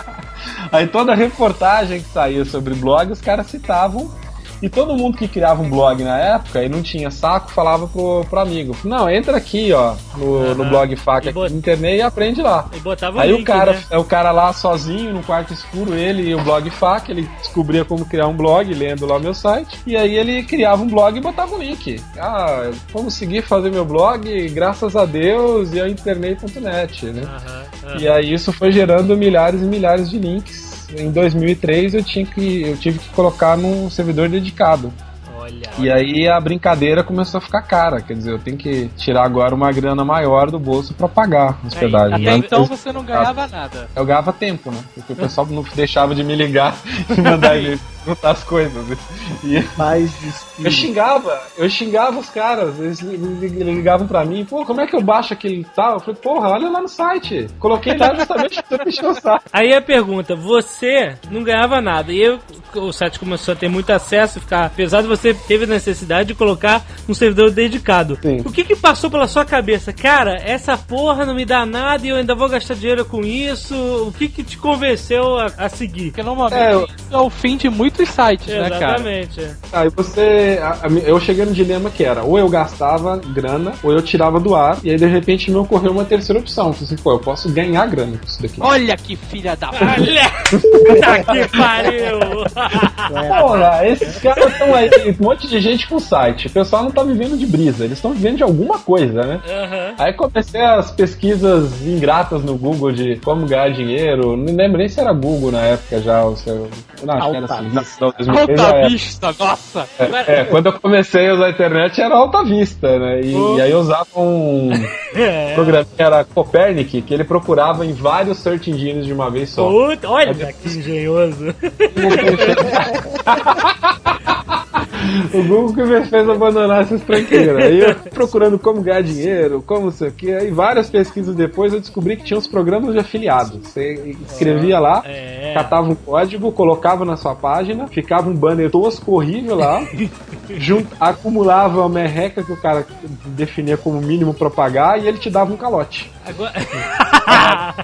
aí toda reportagem que saía sobre blog, os caras citavam. E todo mundo que criava um blog na época e não tinha saco, falava pro, pro amigo: Não, entra aqui, ó, no, no
Aham.
blog faca
bot-
internet e aprende lá.
E botava
Aí
link,
o cara,
né?
o cara lá sozinho, no quarto escuro, ele e o blog faca, ele descobria como criar um blog, lendo lá o meu site, e aí ele criava um blog e botava um link. Ah, como seguir fazer meu blog, graças a Deus e a internet.net, né? E aí isso foi gerando milhares e milhares de links. Em 2003 eu tinha que eu tive que colocar num servidor dedicado.
Olha.
E aí a brincadeira começou a ficar cara. Quer dizer, eu tenho que tirar agora uma grana maior do bolso pra pagar a hospedagem.
Até
Antes,
então você não ganhava nada.
Eu ganhava tempo, né? Porque o pessoal não deixava de me ligar e mandar e perguntar as coisas. E
Mais de
eu xingava, eu xingava os caras, eles li- li- ligavam pra mim, pô, como é que eu baixo aquele tal? Eu falei, porra, olha lá no site. Coloquei lá justamente pra encher o saco.
Aí a pergunta, você não ganhava nada. E eu, o site começou a ter muito acesso e ficar pesado, você teve a necessidade de colocar um servidor dedicado.
Sim.
O que que passou pela sua cabeça? Cara, essa porra não me dá nada e eu ainda vou gastar dinheiro com isso. O que que te convenceu a, a seguir?
Porque normalmente
É, eu-
é o fim de muitos sites, né, cara?
Exatamente.
Aí você. a- a- eu cheguei no dilema que era, ou eu gastava grana, ou eu tirava do ar, e aí de repente me ocorreu uma terceira opção. Falei assim, pô, eu posso ganhar grana com isso daqui.
Olha que filha da puta.
Olha! Tá que pariu!
Porra, esses caras estão aí, um monte de gente com site. O pessoal não tá vivendo de brisa, eles estão vivendo de alguma coisa, né?
Aham.
Aí comecei as pesquisas ingratas no Google de como ganhar dinheiro. Não lembro nem se era Google na época já. Ou se, eu- não, acho que era assim.
Vista.
Não, 2003 já
Alta
era.
vista, nossa.
É, quando eu comecei a usar a internet era Alta Vista, né? E, e aí eu usava um
É.
programa que era Copernic, que ele procurava em vários search engines de uma vez só.
Puta, olha que engenhoso.
O Google que me fez abandonar essas tranqueiras. Aí eu procurando como ganhar dinheiro, como não sei o que. Aí várias pesquisas depois eu descobri que tinha uns programas de afiliados. Você escrevia lá,
É.
catava um código, colocava na sua página, ficava um banner tosco, horrível lá, acumulava a merreca que o cara definia como mínimo pra pagar e ele te dava um calote.
Agora...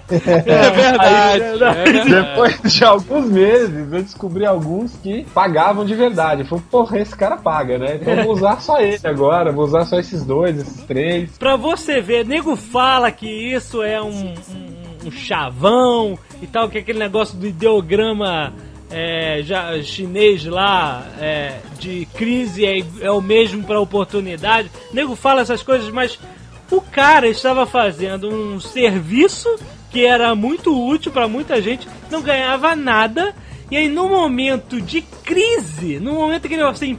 É verdade. é verdade.
Depois de alguns meses, eu descobri alguns que pagavam de verdade. Eu falei, porra, esse cara paga, né? Então eu vou usar só ele agora, vou usar só esses dois, esses três.
Pra você ver, nego fala que isso é um, um, um chavão e tal, que é aquele negócio do ideograma é, já, chinês lá é, de crise é, é o mesmo pra oportunidade. Nego fala essas coisas, mas o cara estava fazendo um serviço que era muito útil pra muita gente, não ganhava nada. E aí, no momento de crise, no momento que ele assim,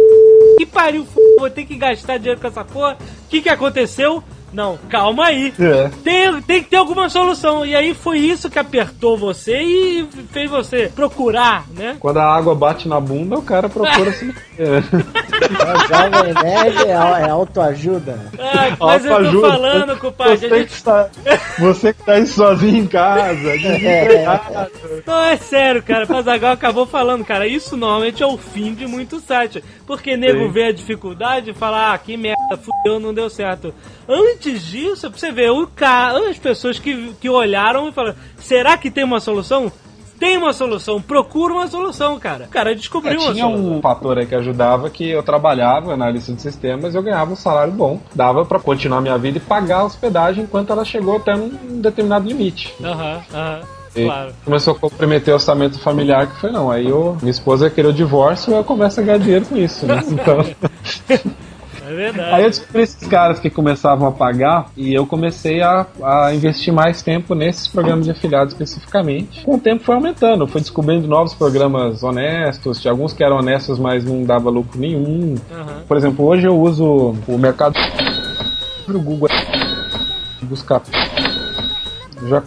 que pariu, vou ter que gastar dinheiro com essa porra. O que que aconteceu? Não, calma aí.
É.
Tem, tem que ter alguma solução. E aí foi isso que apertou você e fez você procurar, né?
Quando a água bate na bunda, o cara procura se meter.
É, Jovem Nerd é, é autoajuda.
Ah, mas eu tô
Autoajuda.
falando, compadre.
Você
gente...
que, está, você que tá aí sozinho em casa, desempregado.
Não, é sério, cara. Pazagal acabou falando, cara. Isso normalmente é o fim de muito site. Porque nego
Sim.
vê a dificuldade e fala, ah, que merda, fudeu, não deu certo. Antes disso, pra você ver, o cara, as pessoas que, que olharam e falaram, será que tem uma solução? Tem uma solução, procura uma solução, cara. O cara descobriu uma
Tinha
solução.
um fator aí que ajudava que eu trabalhava na lista de sistemas eu ganhava um salário bom. Dava pra continuar minha vida e pagar a hospedagem enquanto ela chegou até um determinado limite.
Aham, aham, claro.
Começou a comprometer o orçamento familiar, que foi não. Aí eu, minha esposa queria o divórcio e eu começo a ganhar dinheiro com isso, né? Então,
É verdade.
aí eu descobri esses caras que começavam a pagar e eu comecei a, a investir mais tempo nesses programas de afiliados especificamente. Com o tempo foi aumentando, fui descobrindo novos programas honestos, tinha alguns que eram honestos, mas não dava lucro nenhum.
Aham.
Por exemplo, hoje eu uso o mercado o Google buscar já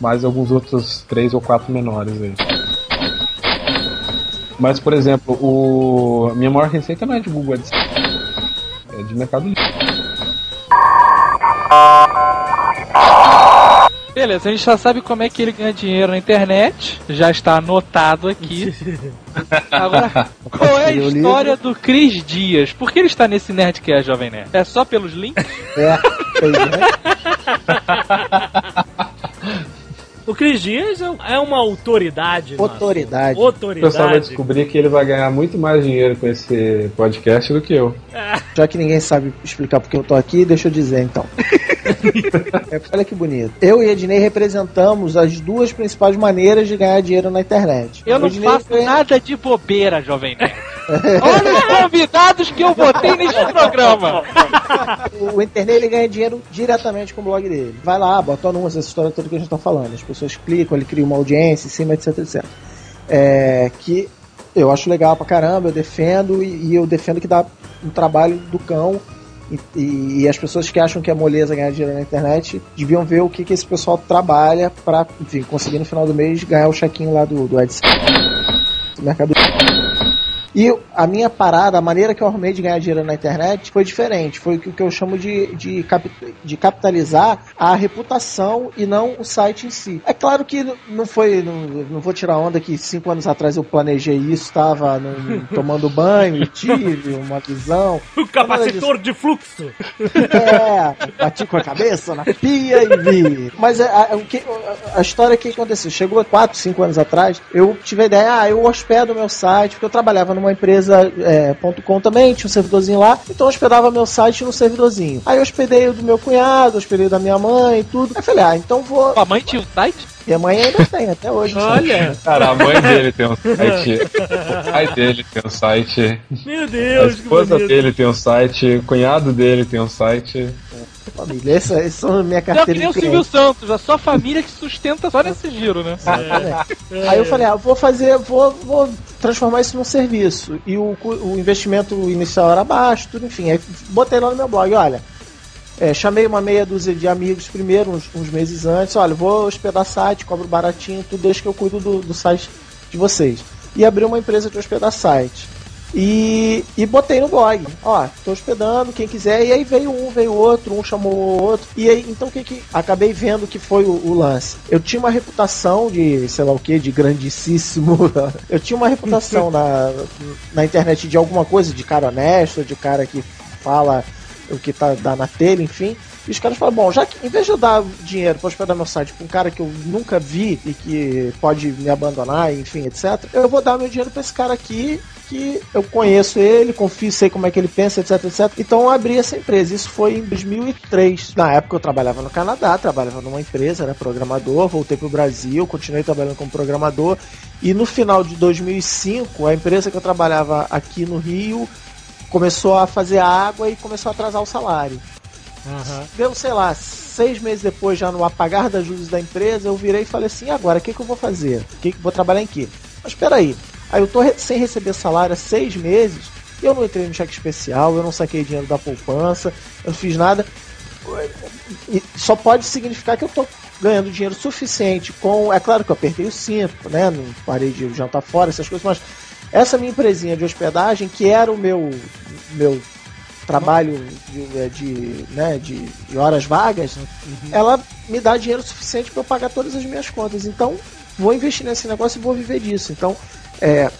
mais alguns outros três ou quatro menores aí. Mas, por exemplo, o minha maior receita não é de Google Ads, é de Mercado Livre.
Beleza, a gente já sabe como é que ele ganha dinheiro na internet. Já está anotado aqui. Agora, qual é a história do Cris Dias? Por que ele está nesse Nerdcast, Jovem Nerd? É só pelos links?
É, pois é.
O Cris Dias é é uma autoridade.
Autoridade.
assunto.
O pessoal vai
Autoridade.
descobrir que ele vai ganhar muito mais dinheiro com esse podcast do que eu.
Já que ninguém sabe explicar porque eu tô aqui, deixa eu dizer então. É, olha que bonito. Eu e Ednei representamos as duas principais maneiras de ganhar dinheiro na internet.
Eu
O
não
Ednei
faço
ganha-
nada de bobeira, Jovem Nerd. Olha os convidados que eu botei neste programa.
O internet ele ganha dinheiro diretamente com o blog dele. Vai lá, bota anúncio, essa história toda que a gente tá falando. As pessoas clicam, ele cria uma audiência em cima, etc, etc. É, que Eu acho legal pra caramba, eu defendo e, e eu defendo que dá um trabalho do cão. E, e- as pessoas que acham que é moleza ganhar dinheiro na internet deviam ver o que, que esse pessoal trabalha enfim, conseguir no final do mês ganhar o chequinho lá do, do AdSense. Do Mercado e a minha parada, a maneira que eu arrumei de ganhar dinheiro na internet foi diferente. Foi o que eu chamo de, de, de capitalizar a reputação e não o site em si. É claro que não foi, não, não vou tirar onda que cinco anos atrás eu planejei isso, estava tomando banho e tive uma visão.
O capacitor de fluxo.
É, bati com a cabeça na pia e vi. Mas é, a, a- a história que aconteceu, chegou 4, 5 anos atrás, eu tive a ideia, ah, eu hospedo meu site, porque eu trabalhava numa empresa é, ponto .com também, tinha um servidorzinho lá, então eu hospedava meu site no servidorzinho. Aí eu hospedei o do meu cunhado, hospedei o da minha mãe e tudo. Aí eu falei, ah, então vou.
Sua mãe tinha um site?
Minha mãe ainda tem, até hoje. um site.
Olha,
Cara, a mãe dele tem um site, o pai dele tem um site,
meu
a
Deus, que
esposa dele tem um site, o cunhado dele tem um site.
Família, essa, essa é a minha
Não, que
carteira
nem o
de
Silvio
cliente.
Santos, a sua família que sustenta só nesse giro, né?
É. Aí eu falei, ah, vou fazer, vou, vou transformar isso num serviço. E o, o investimento inicial era baixo, tudo, enfim. Aí botei lá no meu blog, olha. é, chamei uma meia dúzia de amigos primeiro, uns, uns meses antes, olha, vou hospedar site, cobro baratinho, tudo, desde que eu cuido do, do site de vocês. E abri uma empresa de hospedar site. E, e botei no blog, ó, tô hospedando, quem quiser, e aí veio um, veio outro, um chamou o outro, e aí, então o que que, acabei vendo que foi o, o lance. Eu tinha uma reputação de, sei lá o que, de grandíssimo, eu tinha uma reputação na, na internet de alguma coisa, de cara honesto, de cara que fala o que tá dá na telha, enfim. E os caras falam, bom, já que em vez de eu dar dinheiro para hospedar meu site pra um cara que eu nunca vi e que pode me abandonar, enfim, etc., eu vou dar meu dinheiro para esse cara aqui que eu conheço ele, confio, sei como é que ele pensa, etc, etc. Então eu abri essa empresa. Isso foi em 2003. Na época eu trabalhava no Canadá, trabalhava numa empresa, era programador, voltei pro Brasil, continuei trabalhando como programador. E no final de 2005, a empresa que eu trabalhava aqui no Rio começou a fazer água e começou a atrasar o salário.
Aham.
Deu, sei lá, seis meses depois, já no apagar das luzes da empresa, eu virei e falei assim: "E agora, o que, que eu vou fazer? Que, que vou trabalhar em quê? Mas espera aí, eu tô re- sem receber salário há seis meses, eu não entrei no cheque especial, eu não saquei dinheiro da poupança, eu não fiz nada. E só pode significar que eu tô ganhando dinheiro suficiente com. É claro que eu apertei o cinto, né? Não parei de jantar fora, essas coisas, mas essa minha empresinha de hospedagem, que era o meu, meu trabalho de, de, né, de, de horas vagas, ela me dá dinheiro suficiente para eu pagar todas as minhas contas. Então, vou investir nesse negócio e vou viver disso. Então, é,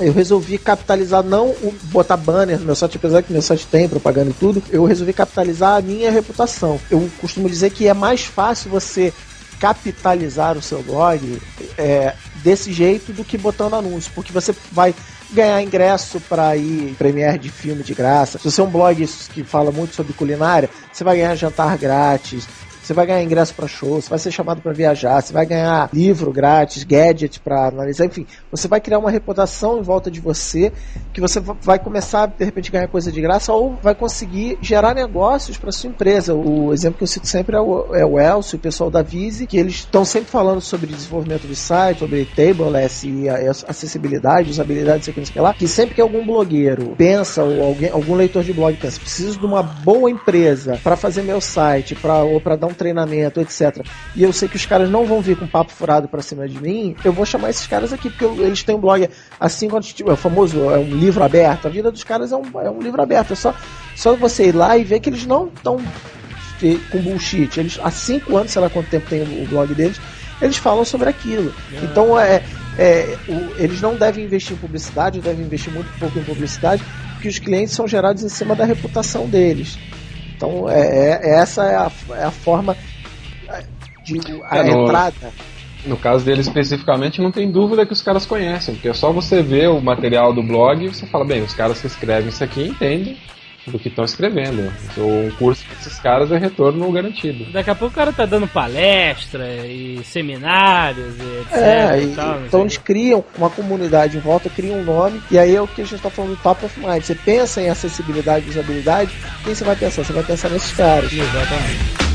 eu resolvi capitalizar, não o, botar banner no meu site, apesar que meu site tem propaganda e tudo, eu resolvi capitalizar a minha reputação. Eu costumo dizer que é mais fácil você capitalizar o seu blog é, desse jeito do que botando anúncio, porque você vai ganhar ingresso para ir em premiere de filme de graça. Se você é um blog que fala muito sobre culinária, você vai ganhar jantar grátis. Você vai ganhar ingresso para show, você vai ser chamado para viajar, você vai ganhar livro grátis, gadget para analisar, enfim, você vai criar uma reputação em volta de você que você va- vai começar de repente ganhar coisa de graça ou vai conseguir gerar negócios para sua empresa. O exemplo que eu cito sempre é o, é o Elcio, o pessoal da Vise, que eles estão sempre falando sobre desenvolvimento de site, sobre tableless e acessibilidade, usabilidade, sei o que, não sei o que lá, que sempre que algum blogueiro pensa ou alguém, algum leitor de blog pensa, preciso de uma boa empresa para fazer meu site, pra, ou para dar um treinamento, etc. E eu sei que os caras não vão vir com papo furado para cima de mim, eu vou chamar esses caras aqui, porque eu- eles têm um blog assim quando tipo, é o famoso, é um livro aberto. A vida dos caras é um, é um livro aberto. É só, só você ir lá e ver que eles não estão com bullshit. Eles, há cinco anos, sei lá quanto tempo tem o blog deles, eles falam sobre aquilo. Então é. é, o- eles não devem investir em publicidade, devem investir muito pouco em publicidade, porque os clientes são gerados em cima da reputação deles. Então é, é- essa é a, é a forma é, de a
É, no-
entrada.
No caso dele especificamente, não tem dúvida que os caras conhecem, porque é só você ver o material do blog e você fala, bem, os caras que escrevem isso aqui entendem do que estão escrevendo. O curso desses caras é retorno garantido.
Daqui a pouco o cara tá dando palestra e seminários e etc.
É,
e
e-
tal,
então eles criam uma comunidade em volta, criam um nome, e aí é o que a gente está falando do top of mind. Você pensa em acessibilidade e usabilidade, quem você vai pensar? Você vai pensar nesses caras.
Exatamente.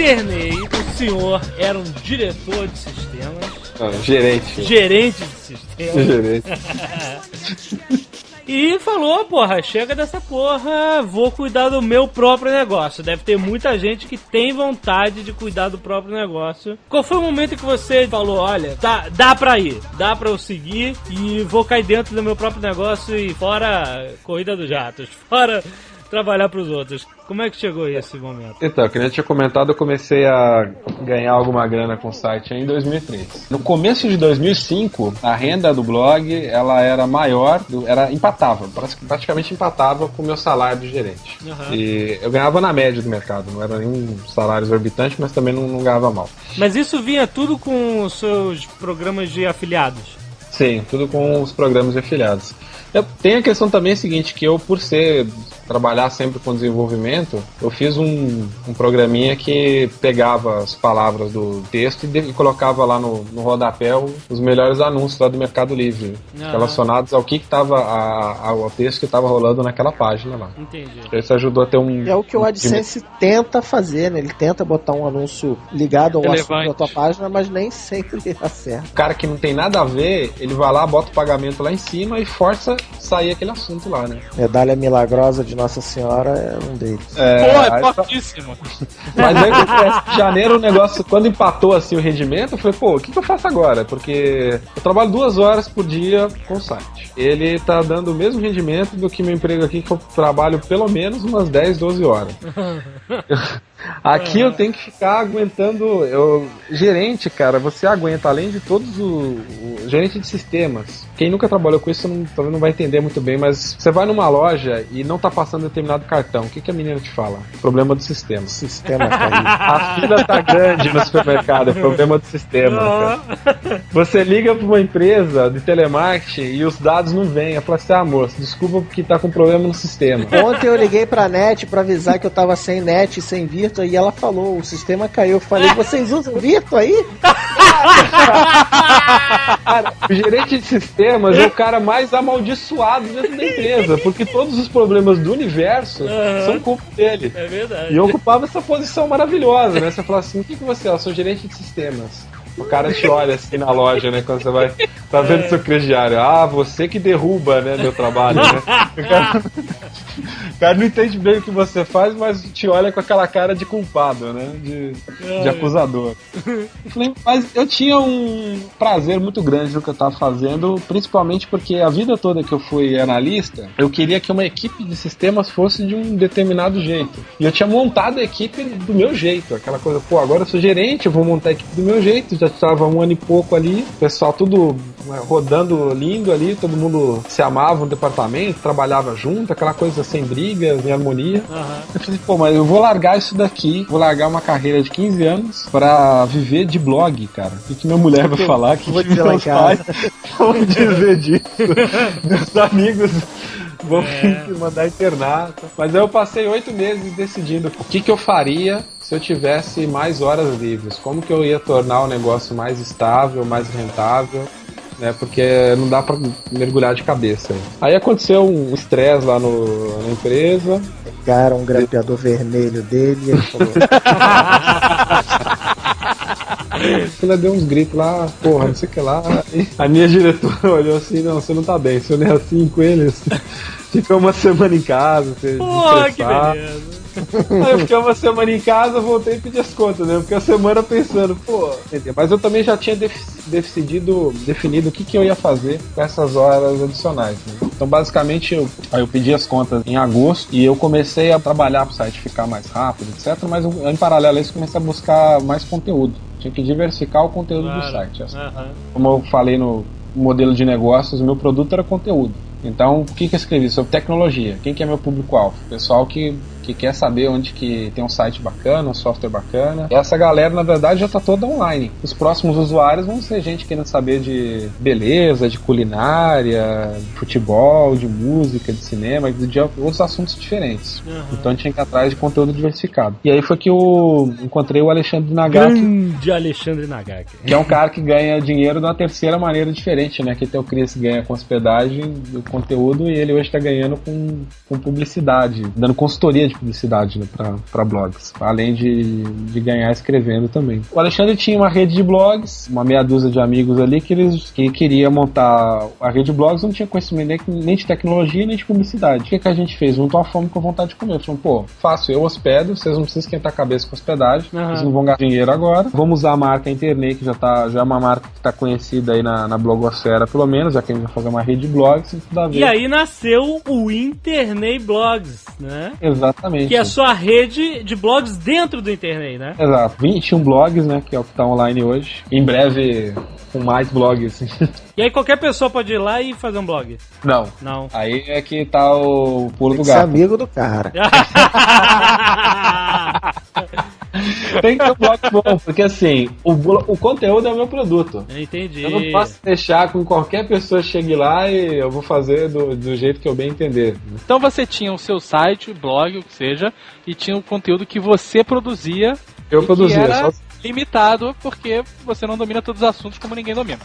internei. O senhor era um diretor de sistemas,
Ah, gerente.
gerente de sistemas.
Gerente.
E falou, porra, chega dessa porra, vou cuidar do meu próprio negócio. Deve ter muita gente que tem vontade de cuidar do próprio negócio. Qual foi o momento que você falou, olha, dá, dá pra ir, dá pra eu seguir e vou cair dentro do meu próprio negócio e fora corrida dos jatos, fora trabalhar pros outros. Como é que chegou esse momento?
Então, que nem eu tinha comentado, eu comecei a ganhar alguma grana com o site em 2003. No começo de 2005, a renda do blog ela era maior, era que praticamente empatava com o meu salário de gerente.
Aham.
E eu ganhava na média do mercado, não era nenhum salário exorbitante, mas também não, não ganhava mal.
Mas isso vinha tudo com os seus programas de afiliados.
Sim, tudo com os programas de afiliados. Eu, tem a questão também seguinte, que eu, por ser trabalhar sempre com desenvolvimento, eu fiz um, um programinha que pegava as palavras do texto e, de- e colocava lá no, no rodapé os melhores anúncios lá do Mercado Livre,
relacionados
ao que estava ao texto que estava rolando naquela página lá.
Entendi.
Isso ajudou a ter um.
É o que o AdSense tenta fazer, né? Ele tenta botar um anúncio ligado ao
Relevante.
assunto da tua página, mas nem sempre acerta.
O cara que não tem nada a ver, ele vai lá, bota o pagamento lá em cima e força sair aquele assunto lá, né?
Medalha milagrosa de Nossa Senhora é um deles.
Pô, é fortíssimo.
Mas aí acontece, em janeiro o negócio, quando empatou assim o rendimento, eu falei, pô, o que, que eu faço agora? Porque eu trabalho duas horas por dia com o site. Ele tá dando o mesmo rendimento do que meu emprego aqui, que eu trabalho pelo menos umas 10, 12 horas. Aqui eu tenho que ficar aguentando. Eu, gerente, cara, você aguenta, além de todos o, o gerente de sistemas. Quem nunca trabalhou com isso não, talvez não vai entender muito bem, mas você vai numa loja e não tá passando determinado cartão. O que, que a menina te fala? Problema do sistema.
Sistema caído.
A fila tá grande no supermercado, é problema do sistema. cara. Você liga pra uma empresa de telemarketing e os dados não vêm. Eu falo assim, ah, moço, desculpa porque tá com problema no sistema.
Ontem eu liguei pra net pra avisar que eu tava sem net e sem Virtua e ela falou, o sistema caiu. Eu falei, vocês usam Virtua aí?
Cara, o gerente de sistemas é o cara mais amaldiçoado dentro da empresa, porque todos os problemas do universo
Aham.
são culpa dele.
É verdade.
E eu ocupava essa posição maravilhosa, né? Você fala assim, o que, que você é? Eu sou gerente de sistemas. O cara te olha assim na loja, né? Quando você vai. Tá vendo seu crediário? Ah, você que derruba, né, meu trabalho, né? O cara, o cara não entende bem o que você faz, mas te olha com aquela cara de culpado, né? De, de acusador. Eu falei, mas eu tinha um prazer muito grande no que eu tava fazendo, principalmente porque a vida toda que eu fui analista, eu queria que uma equipe de sistemas fosse de um determinado jeito. E eu tinha montado a equipe do meu jeito, aquela coisa, pô, agora eu sou gerente, eu vou montar a equipe do meu jeito, já estava um ano e pouco ali, o pessoal tudo rodando lindo ali, todo mundo se amava no departamento, trabalhava junto, aquela coisa sem brigas, em harmonia.
Aham.
Eu falei, pô, mas eu vou largar isso daqui, vou largar uma carreira de 15 anos pra viver de blog, cara. O que, minha mulher vai falar? O que,
Vou dizer
meus pais vão dizer disso? Meus amigos vão me mandar internar. Mas aí eu passei oito meses decidindo o que, que eu faria se eu tivesse mais horas livres. Como que eu ia tornar o negócio mais estável, mais rentável. Né, porque não dá pra mergulhar de cabeça. Aí aconteceu um estresse lá no, na empresa,
Pegaram um grampeador vermelho dele e ele falou,
Ela deu uns gritos lá, porra, não sei o que lá. E a minha diretora olhou assim, não, você não tá bem, você não é assim com eles. Ficou uma semana em casa, você
Porra, que beleza.
Aí eu fiquei uma semana em casa, voltei e pedi as contas, né? Porque a semana pensando, pô. entendeu? Mas eu também já tinha decidido, definido o que, que eu ia fazer com essas horas adicionais. né? Então, basicamente, eu, aí eu pedi as contas em agosto e eu comecei a trabalhar para o site ficar mais rápido, etc. Mas eu, em paralelo a isso, comecei a buscar mais conteúdo. Tinha que diversificar o conteúdo do
Claro.
site. Essa-
Aham.
como eu falei no modelo de negócios, o meu produto era conteúdo. Então, o que, que eu escrevi? Sobre tecnologia. Quem que é meu público-alvo? Pessoal que, que quer saber onde que tem um site bacana, um software bacana. Essa galera, na verdade, já está toda online. Os próximos usuários vão ser gente querendo saber de beleza, de culinária, de futebol, de música, de cinema, de, outros assuntos diferentes.
Aham.
Então, tinha que ir atrás de conteúdo diversificado. E aí foi que eu encontrei o Alexandre Nagaki,
Grande Alexandre Nagaki.
que é um cara que ganha dinheiro de uma terceira maneira diferente, né? Que tem o Chris ganha com hospedagem do conteúdo e ele hoje está ganhando com, com publicidade, dando consultoria de publicidade né, para blogs, além de, de ganhar escrevendo também. O Alexandre tinha uma rede de blogs, uma meia dúzia de amigos ali que eles que queria montar a rede de blogs, não tinha conhecimento nem, de tecnologia nem de publicidade. O que, que a gente fez? Juntou a fome com a vontade de comer. Falou, pô, fácil, eu hospedo, vocês não precisam esquentar a cabeça com hospedagem,
Aham.
vocês não vão gastar dinheiro agora. Vamos usar a marca Internet, que já, tá, já é uma marca que está conhecida aí na, na blogosfera, pelo menos, já que a gente vai fazer uma rede de blogs, tudo a ver.
E aí nasceu o Internet Blogs, né?
Exatamente.
Que é a sua rede de blogs dentro do Internet, né?
Exato, 21 blogs, né, que é o que tá online hoje. Em breve, com mais blogs.
E aí qualquer pessoa pode ir lá e fazer um blog.
Não.
Não.
Aí é que tá o pulo
Tem
do gato.
amigo do cara.
Tem que ter um blog bom, porque assim, o, o conteúdo é o meu produto.
Entendi.
Eu não posso deixar com qualquer pessoa chegue lá e eu vou fazer do, do jeito que eu bem entender.
Então você tinha o seu site, blog, o que seja, e tinha o conteúdo que você produzia
Eu produzia,
era
só-
limitado porque você não domina todos os assuntos como ninguém domina.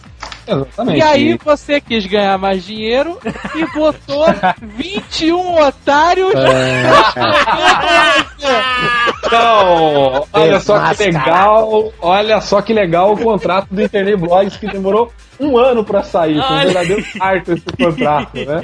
exatamente.
E aí você quis ganhar mais dinheiro e botou 21 otários
Então, olha só que legal, olha só que legal o contrato do Internet Blogs que demorou um ano pra sair, foi um verdadeiro parto esse contrato, né?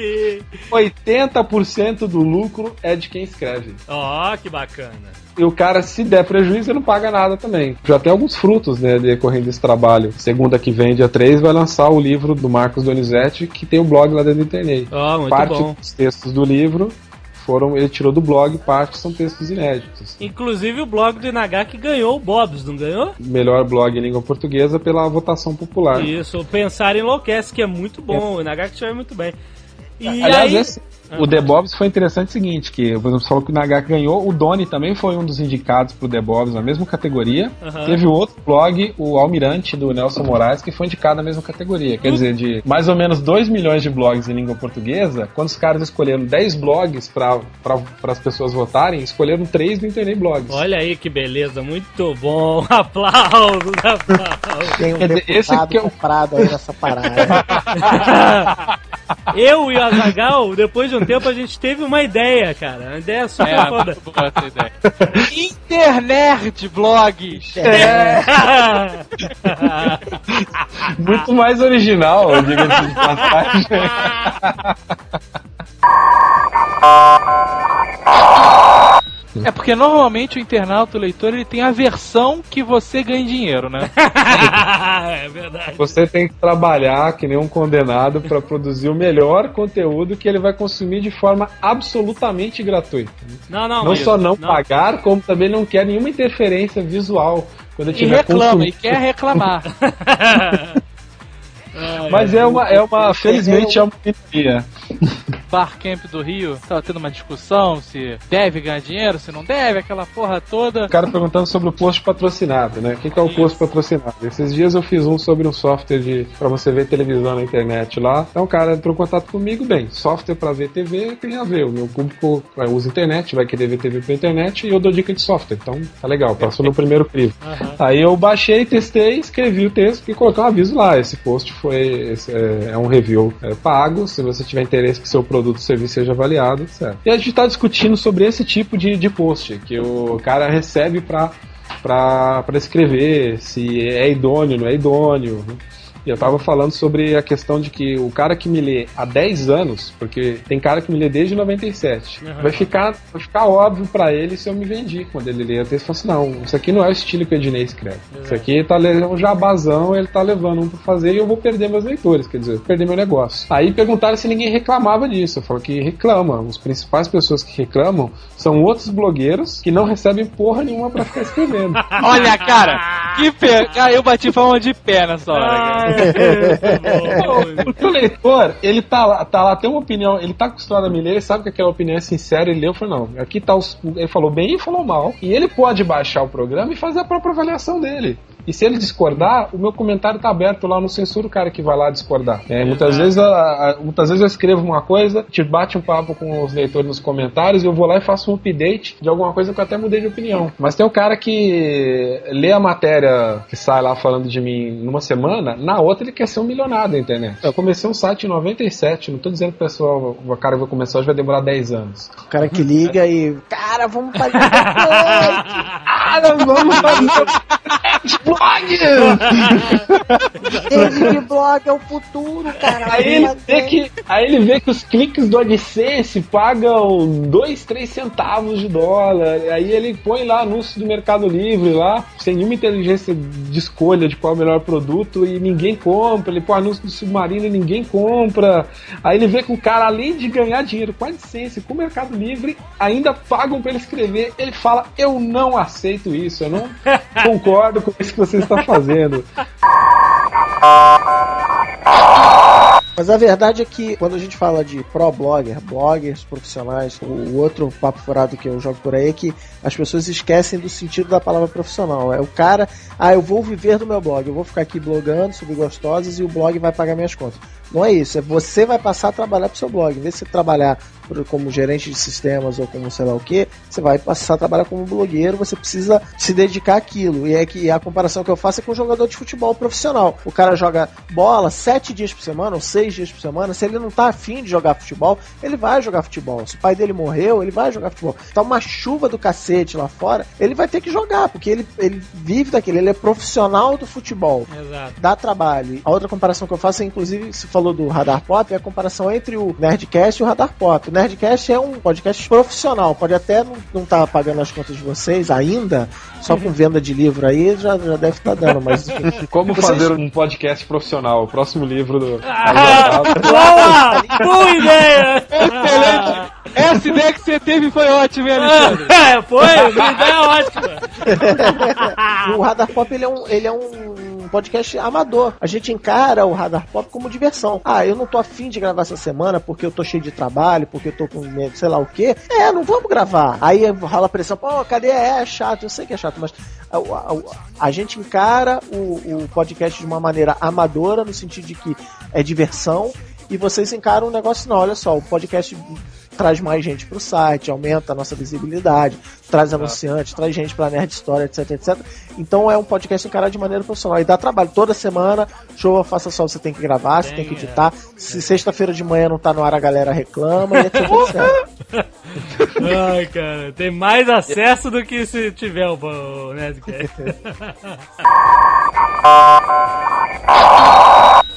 80% do lucro é de quem escreve.
Ó, que bacana.
E o cara, se der prejuízo, ele não paga nada também. Já tem alguns frutos, né, decorrendo desse trabalho. Segunda que vem, dia 3, vai lançar o livro do Marcos Donizete, que tem o blog lá dentro do internet.
Muito
parte
bom.
dos textos do livro foram, ele tirou do blog, parte são textos inéditos.
Inclusive o blog do Inagá que ganhou o Bobs, não ganhou?
Melhor blog em língua portuguesa pela votação popular.
Isso, Pensar Enlouquece, que é muito bom. O Inagá que escreve muito bem. E
Aliás,
aí...
esse- o The Bobs foi interessante o seguinte, que por exemplo, você falou que o Nagak ganhou, o Doni também foi um dos indicados pro The Bobs na mesma categoria.
Aham.
Teve o outro blog, o Almirante, do Nelson Moraes, que foi indicado na mesma categoria. Quer dizer, de mais ou menos 2 milhões de blogs em língua portuguesa, quando os caras escolheram 10 blogs para as pessoas votarem, escolheram 3 do Internet Blogs.
Olha aí que beleza, muito bom. Aplausos, aplausos.
Tem um
Quer dizer, esse que é o-
comprado aí nessa parada.
Eu e o Azagal, depois de um tempo, a gente teve uma ideia, cara. Uma ideia super
É,
foda.
boa essa ideia. Internet blogs.
É.
Muito mais original, diga-se de passagem.
É porque normalmente o internauta, o leitor, ele tem a versão que você ganha dinheiro, né?
é verdade.
Você tem que trabalhar que nem um condenado para produzir o melhor conteúdo que ele vai consumir de forma absolutamente gratuita.
Não, não,
Não só não, pagar, como também não quer nenhuma interferência visual quando
E
tiver
reclama, e
consumindo.
quer reclamar.
Mas é uma, é uma, felizmente é uma minoria.
Barcamp do Rio, tava tendo uma discussão se deve ganhar dinheiro, se não deve, aquela porra toda.
O cara perguntando sobre o post patrocinado, né? O que, que é o post patrocinado? Esses dias eu fiz um sobre um software de para você ver televisão na internet lá. Então o cara entrou em contato comigo, bem, software para ver TV tem a ver. O meu público usa internet, vai querer ver TV pela internet e eu dou dica de software. Então tá legal, passou no primeiro crivo. Aí eu baixei, testei, escrevi o texto e coloquei um aviso lá. Esse post foi é, é um review é, pago. Se você tiver interesse que seu produto ou serviço seja avaliado, certo. E a gente está discutindo sobre esse tipo de, de post que o cara recebe para para escrever se é idôneo, não é idôneo. né? E eu tava falando sobre a questão de que o cara que me lê há 10 anos, porque tem cara que me lê desde 97,
Uhum.
vai, ficar, vai ficar óbvio pra ele se eu me vendi quando ele lê o texto. Fala assim, não, isso aqui não é o estilo que o Ednei escreve. Isso aqui tá levando um jabazão, ele tá levando um pra fazer e eu vou perder meus leitores, quer dizer, perder meu negócio. Aí perguntaram se ninguém reclamava disso. Eu falo que reclama. Os principais pessoas que reclamam são outros blogueiros que não recebem porra nenhuma pra ficar escrevendo.
Olha, cara, que pé. Ah, eu bati palma de pé nessa hora, cara.
Porque o leitor, ele tá lá, tá lá, tem uma opinião, ele tá acostumado a me ler, ele sabe que aquela opinião é sincera, ele leu e falou, não, aqui tá os. Ele falou bem e falou mal. E ele pode baixar o programa e fazer a própria avaliação dele. E se ele discordar, o meu comentário tá aberto lá no censura o cara que vai lá discordar. É, muitas, vezes, a- a- muitas vezes eu escrevo uma coisa, te bate um papo com os leitores nos comentários e eu vou lá e faço um update de alguma coisa que eu até mudei de opinião. Mas tem o cara que lê a matéria que sai lá falando de mim numa semana, na outra ele quer ser um milionário da internet. Eu comecei um site em 97, não tô dizendo que o pessoal, o cara vai começar hoje vai demorar 10 anos.
O cara que liga e. Cara, vamos fazer!
Cara, vamos fazer
David Blog é o futuro, cara.
Aí ele, vê que, aí ele vê que os cliques do AdSense pagam 2, 3 centavos de dólar. Aí ele põe lá anúncio do Mercado Livre lá, sem nenhuma inteligência de escolha de qual é o melhor produto e ninguém compra. Ele põe anúncio do Submarino e ninguém compra. Aí ele vê que o cara, além de ganhar dinheiro com AdSense, com o Mercado Livre, ainda pagam pra ele escrever. Ele fala: Eu não aceito isso, eu não concordo com isso que você está fazendo.
Mas a verdade é que quando a gente fala de pro blogger, bloggers profissionais, o, outro papo furado que eu jogo por aí é que as pessoas esquecem do sentido da palavra profissional. É o cara, ah, eu vou viver do meu blog, eu vou ficar aqui blogando sobre gostosas e o blog vai pagar minhas contas. Não é isso, é você vai passar a trabalhar pro seu blog. Em vez de você trabalhar como gerente de sistemas ou como sei lá o que, você vai passar a trabalhar como blogueiro, você precisa se dedicar àquilo. E é que a comparação que eu faço é com um jogador de futebol profissional. O cara joga bola sete dias por semana ou seis dias por semana. Se ele não tá afim de jogar futebol, ele vai jogar futebol. Se o pai dele morreu, ele vai jogar futebol. Tá uma chuva do cacete lá fora, ele vai ter que jogar, porque ele, ele vive daquele, ele é profissional do futebol
Exato.
dá trabalho. A outra comparação que eu faço é, inclusive, se falou do Radar Pop, é a comparação entre o Nerdcast e o Radar Pop. O Nerdcast é um podcast profissional, pode até não estar pagando as contas de vocês ainda, só com venda de livro aí já, já deve estar dando, mas enfim.
Como
Vocês-
fazer um podcast profissional? O próximo livro do.
Ah, boa! Boa ideia!
Excelente! Essa ideia que você teve foi ótima, hein, Alexandre?
É, foi, uma ideia ótima.
O Radar Pop ele é, um, ele é um podcast amador. A gente encara o Radar Pop como diversão. Ah, eu não tô afim de gravar essa semana porque eu tô cheio de trabalho, porque eu tô com medo, sei lá o quê. É, não vamos gravar. Aí rola a pressão, pô, cadê? É, é chato, eu sei que é chato, mas a, a- a gente encara o, o podcast de uma maneira amadora, no sentido de que é diversão, e vocês encaram um negócio, não, olha só, o podcast traz mais gente pro site, aumenta a nossa visibilidade, traz anunciantes, traz gente pra Nerd Story, etc, etc. Então é um podcast encarado de maneira profissional. E dá trabalho toda semana, show, faça só, você tem que gravar, você tem que editar. Se sexta-feira de manhã não tá no ar, a galera reclama e etc, etc.
Ai, cara, tem mais acesso do que se tiver o, o Nerdcast.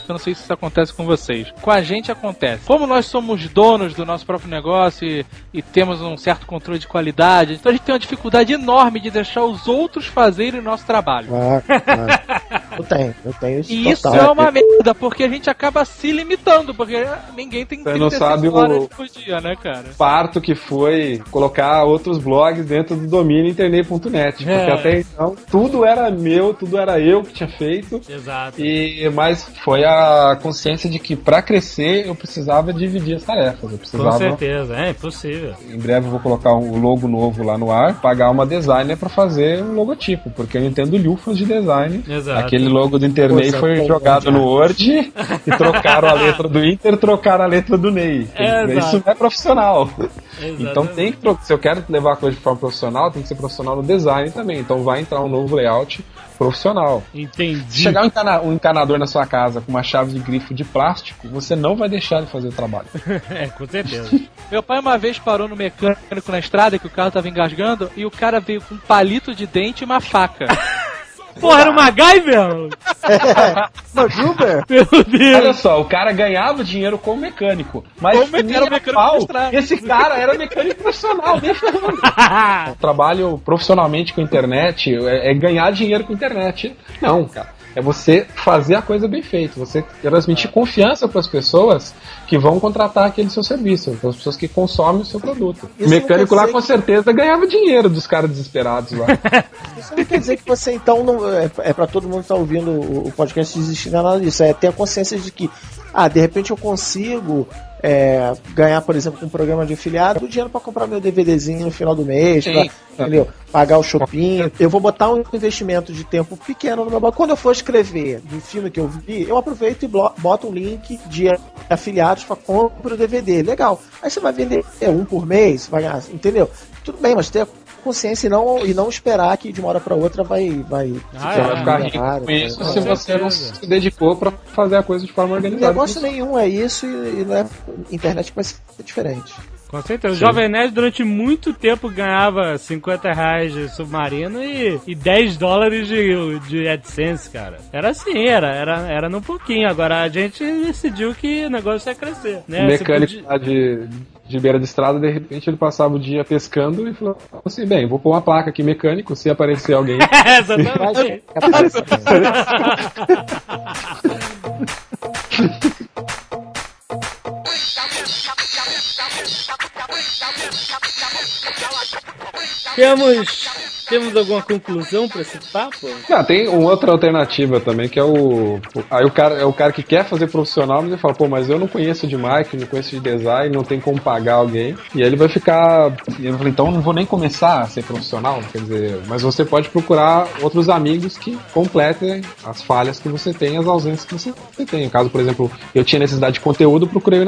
Eu não sei se isso acontece com vocês. Com a gente acontece. Como nós somos donos do nosso próprio negócio e, e temos um certo controle de qualidade, então a gente tem uma dificuldade enorme de deixar os outros fazerem o nosso trabalho.
Ah, ah. Eu tenho, eu tenho isso
E isso
total.
é uma merda, porque a gente acaba se limitando, porque ninguém tem
Você não
36
sabe o-
horas por dia, né, cara?
Parto que foi colocar outros blogs dentro do domínio internet.net. Porque
É.
até então tudo era meu, tudo era eu que tinha feito.
Exato.
E, mas foi a consciência de que para crescer eu precisava dividir as tarefas. Eu
Com
precisava
certeza, é impossível.
Em breve eu vou colocar um logo novo lá no ar, pagar uma designer pra fazer um logotipo, porque eu entendo lufas de design.
Exato.
Aquele logo do Internet
Coisa
foi jogado no Word e trocaram a letra do Inter, trocaram a letra do Ney.
É,
Isso não é profissional. Então tem que, se eu quero levar a coisa de forma profissional, tem que ser profissional no design também. Então vai entrar um novo layout profissional. Se
Entendi.
chegar um, encana- um encanador na sua casa com uma chave de grifo de plástico, você não vai deixar ele fazer o trabalho.
É, com certeza.
Meu pai uma vez parou no mecânico na estrada que o carro tava engasgando e o cara veio com um palito de dente e uma faca.
Porra, era o MacGyver?
Não, Gilbert?
Meu
Olha
Deus.
só, o cara ganhava dinheiro como mecânico. Mas
Como mecânico,
nem a
mecânico
pau, esse cara era mecânico profissional, ferrando. Eu trabalho profissionalmente com internet, é, é ganhar dinheiro com internet. Não, cara. É você fazer a coisa bem feita, você transmitir confiança para as pessoas que vão contratar aquele seu serviço, para as pessoas que consomem o seu produto.
Isso
o mecânico lá com
que-
certeza ganhava dinheiro dos caras desesperados lá.
Isso não quer dizer que você então não. É, é para todo mundo que tá ouvindo o, o podcast desistir nada disso. É ter a consciência de que, ah, de repente eu consigo é, ganhar, por exemplo, com um programa de afiliado, o dinheiro para comprar meu DVDzinho no final do mês, pra, entendeu? Pagar o shopping. Eu vou botar um investimento de tempo pequeno no meu banco. Quando eu for escrever do filme que eu vi, eu aproveito e boto um link de afiliados para compra o DVD. Legal. Aí você vai vender um por mês, vai ganhar, entendeu? Tudo bem, mas ter consciência e não, e não esperar que de uma hora para outra vai vai
Ah,
Você
é.
vai ficar rico com isso
né?
se você não se dedicou pra fazer a coisa de forma organizada.
Negócio nenhum é isso e, e não é internet que vai ser diferente.
Com certeza. O Jovem Nerd durante muito tempo ganhava 50 reais de submarino e, e 10 dólares de, de AdSense, cara. Era assim, era, era, era no pouquinho. Agora a gente decidiu que o negócio ia crescer. Né?
Mecânico
podia-
de, de beira de estrada, de repente ele passava o dia pescando e falou assim, bem, vou pôr uma placa aqui mecânico, se aparecer alguém.
Exatamente. Temos, temos alguma conclusão pra esse papo?
Ah, tem uma outra alternativa também, que é o. Aí o cara é o cara que quer fazer profissional, mas ele fala, pô, mas eu não conheço de marketing, não conheço de design, não tem como pagar alguém. E aí ele vai ficar. E então não vou nem começar a ser profissional, quer dizer, mas você pode procurar outros amigos que completem as falhas que você tem, as ausências que você tem. No caso, por exemplo, eu tinha necessidade de conteúdo, procurei o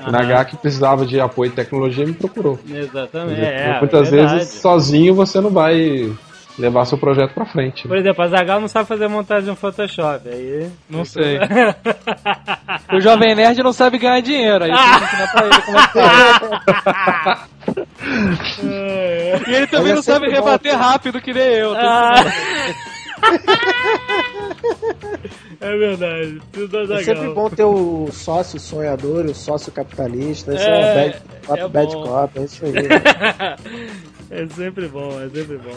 Nagak. O
Aham.
Nagak precisava de apoio de tecnologia e me procurou.
Exatamente. É,
muitas
verdade.
vezes sozinho você não vai levar seu projeto pra frente.
Por exemplo, a Zagal não sabe fazer montagem no Photoshop. Aí.
Não sei. O Jovem Nerd não sabe ganhar dinheiro, aí tenho que ensinar pra ele como é que faz. E ele também
Mas é
não sabe
bom
rebater
ter-
rápido que nem eu.
Ah. é verdade. Tudo
É sempre bom ter o sócio sonhador e o sócio capitalista. Isso é,
É,
bad cop,
é
bad cop, é isso aí.
É sempre bom, é sempre bom.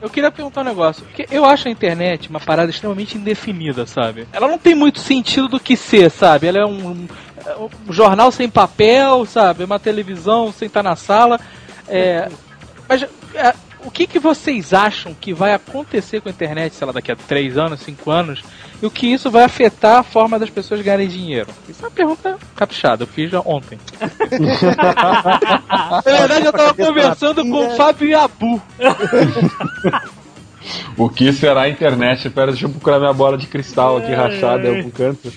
Eu queria perguntar um negócio, porque eu acho a internet uma parada extremamente indefinida, sabe? Ela não tem muito sentido do que ser, sabe? Ela é um, um- um jornal sem papel, sabe? Uma televisão sem estar na sala. É, mas é, o que, que vocês acham que vai acontecer com a internet, sei lá, daqui a 3 anos, 5 anos, e o que isso vai afetar a forma das pessoas ganharem dinheiro? Isso é uma pergunta caprichada, eu fiz já ontem. Na verdade, eu tava conversando com o Fábio Yabu.
O que será a internet? Pera, deixa eu procurar minha bola de cristal aqui rachada em algum canto.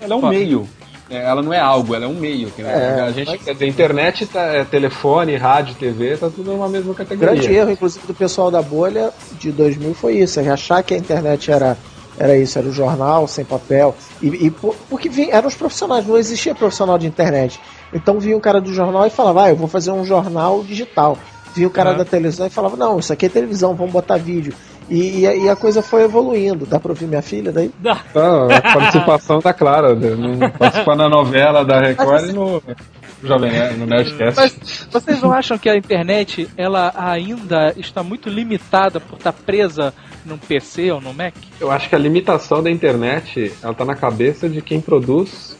Ela é um meio. É, Ela não é algo, ela é um meio. que, né?
É,
a gente
mas-
quer dizer, internet, tá, é, telefone, rádio, TV, tá tudo numa mesma categoria.
grande erro, inclusive, do pessoal da bolha de 2000 foi isso, é achar que a internet era, era isso, era o jornal sem papel. E, e por- porque vinha, eram os profissionais, não existia profissional de internet. Então vinha o cara do jornal e falava, ah, eu vou fazer um jornal digital. Vinha o cara da televisão e falava, não, isso aqui é televisão, vamos botar vídeo. E, e a- e a coisa foi evoluindo. Dá pra ouvir minha filha daí?
Dá.
Tá, a participação tá clara. né? Não participar na novela da Record e no Jovem Nerd, no Nerdcast.
Mas vocês não acham que a internet ela ainda está muito limitada por estar presa num PC ou no Mac?
Eu acho que a limitação da internet, ela tá na cabeça de quem produz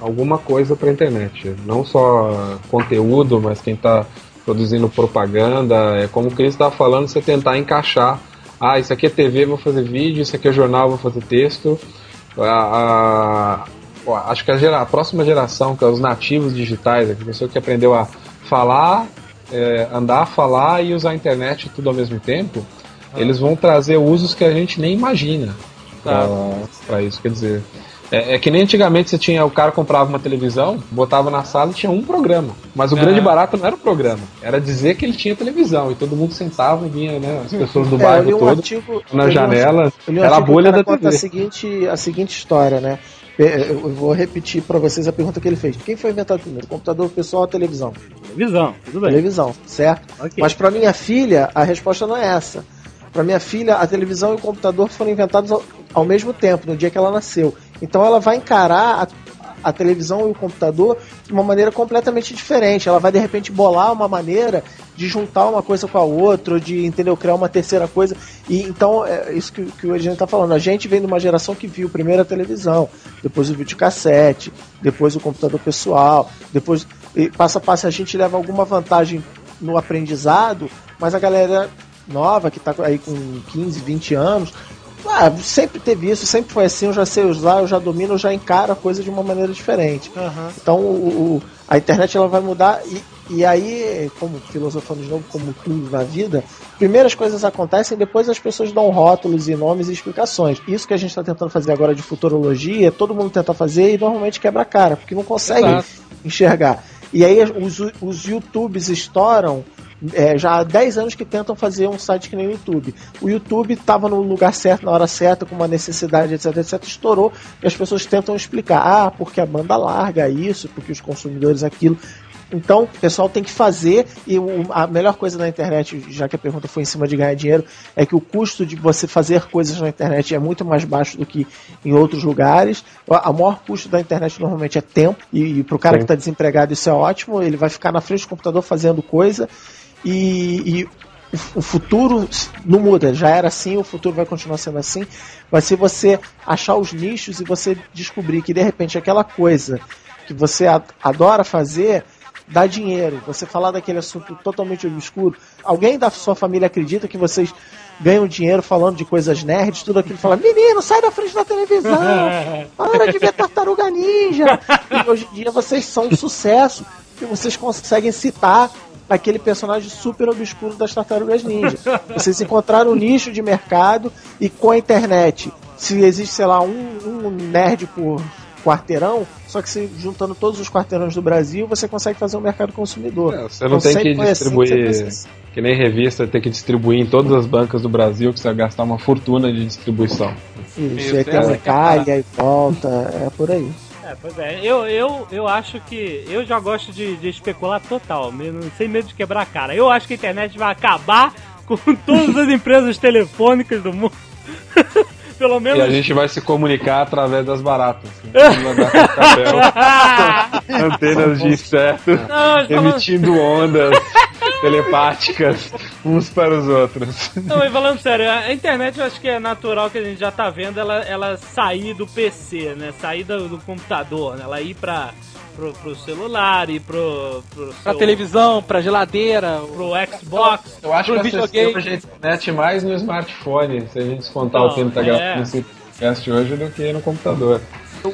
alguma coisa pra internet. Não só conteúdo, mas quem tá produzindo propaganda. É como o Cris estava falando, você tentar encaixar. Ah, isso aqui é TV, vou fazer vídeo, isso aqui é jornal, vou fazer texto. A- a- ó, acho que a, gera- a próxima geração, que é os nativos digitais, a pessoa que aprendeu a falar, é, andar, falar e usar a internet tudo ao mesmo tempo, eles vão trazer usos que a gente nem imagina
Tá.
para isso. Quer dizer, é, é que nem antigamente você tinha o cara comprava uma televisão, botava na sala e tinha um programa. Mas o
É.
grande barato não era o programa, era dizer que ele tinha televisão e todo mundo sentava e vinha, né, as pessoas do
É, eu
bairro
li um
todo
artigo,
na
um
janela,
Eu li um
era a
artigo
bolha da TV.
A seguinte, a seguinte história, né? É, Eu vou repetir pra vocês a pergunta que ele fez. Quem foi inventado primeiro? Computador pessoal ou televisão?
Televisão, tudo bem.
Televisão, certo?
Ok.
Mas pra minha filha, a resposta não é essa. Pra minha filha, a televisão e o computador foram inventados ao, ao mesmo tempo, no dia que ela nasceu. Então ela vai encarar a, a televisão e o computador de uma maneira completamente diferente. Ela vai de repente bolar uma maneira de juntar uma coisa com a outra, ou de entendeu, criar uma terceira coisa. E então é isso que, que o Edinho está falando. A gente vem de uma geração que viu primeiro a televisão, depois o videocassete, depois o computador pessoal, depois passo a passo a gente leva alguma vantagem no aprendizado, mas a galera nova que está aí com 15, 20 anos Ah, sempre teve isso, sempre foi assim, eu já sei usar, eu já domino, eu já encaro a coisa de uma maneira diferente. Então o, o- a internet ela vai mudar e, e aí, como filosofando de novo, como tudo na vida, primeiras coisas acontecem, depois as pessoas dão rótulos e nomes e explicações. Isso que a gente está tentando fazer agora de futurologia, todo mundo tenta fazer e normalmente quebra a cara, porque não consegue
Exato.
enxergar. E aí os, os YouTubes estouram é, já há 10 anos que tentam fazer um site que nem o YouTube. O YouTube estava no lugar certo, na hora certa, com uma necessidade, etc, etc, estourou e as pessoas tentam explicar. Ah, porque a banda larga isso, porque os consumidores aquilo. Então, o pessoal tem que fazer, e a melhor coisa na internet, já que a pergunta foi em cima de ganhar dinheiro, é que o custo de você fazer coisas na internet é muito mais baixo do que em outros lugares. O a maior custo da internet normalmente é tempo, e, e para o cara
Sim.
que está desempregado isso é ótimo, ele vai ficar na frente do computador fazendo coisa, e, e o, futuro não muda, já era assim, o futuro vai continuar sendo assim. Vai ser você achar os nichos e você descobrir que de repente aquela coisa que você adora fazer dá dinheiro. Você falar daquele assunto totalmente obscuro. Alguém da sua família acredita que vocês ganham dinheiro falando de coisas nerds, tudo aquilo, fala, menino, sai da frente da televisão, para de ver tartaruga ninja. E hoje em dia vocês são um sucesso, que vocês conseguem citar aquele personagem super obscuro das tartarugas ninja. Vocês encontraram um nicho de mercado e com a internet, se existe, sei lá, um, um nerd por quarteirão, só que se juntando todos os quarteirões do Brasil, você consegue fazer um mercado consumidor.
É, você não tem
sempre
que
assim
distribuir, que nem revista, tem que distribuir em todas as bancas do Brasil, que você vai gastar uma fortuna de distribuição.
Isso,
Isso,
aí tem uma
é
calha e volta, é por aí.
É, pois é. Eu, eu, eu acho que. Eu já gosto de, de especular total, mesmo- sem medo de quebrar a cara. Eu acho que a internet vai acabar com todas as empresas telefônicas do mundo. Pelo
E
menos.
a gente vai se comunicar através das baratas. né? Antenas de inseto,
Não,
emitindo ondas telepáticas uns para os outros.
Não, mas falando sério, a internet eu acho que é natural que a gente já tá vendo ela, ela sair do PC, né? Sair do, do computador, né? Ela ir pra, pro, pro celular, ir pro, pro,
Pra
seu-
televisão, pra geladeira.
pro Xbox.
Eu acho
Pro
que
videogame.
a internet mais no smartphone, se a gente descontar
Não,
o tempo que tá
é.
gravando esse podcast hoje, do que no computador.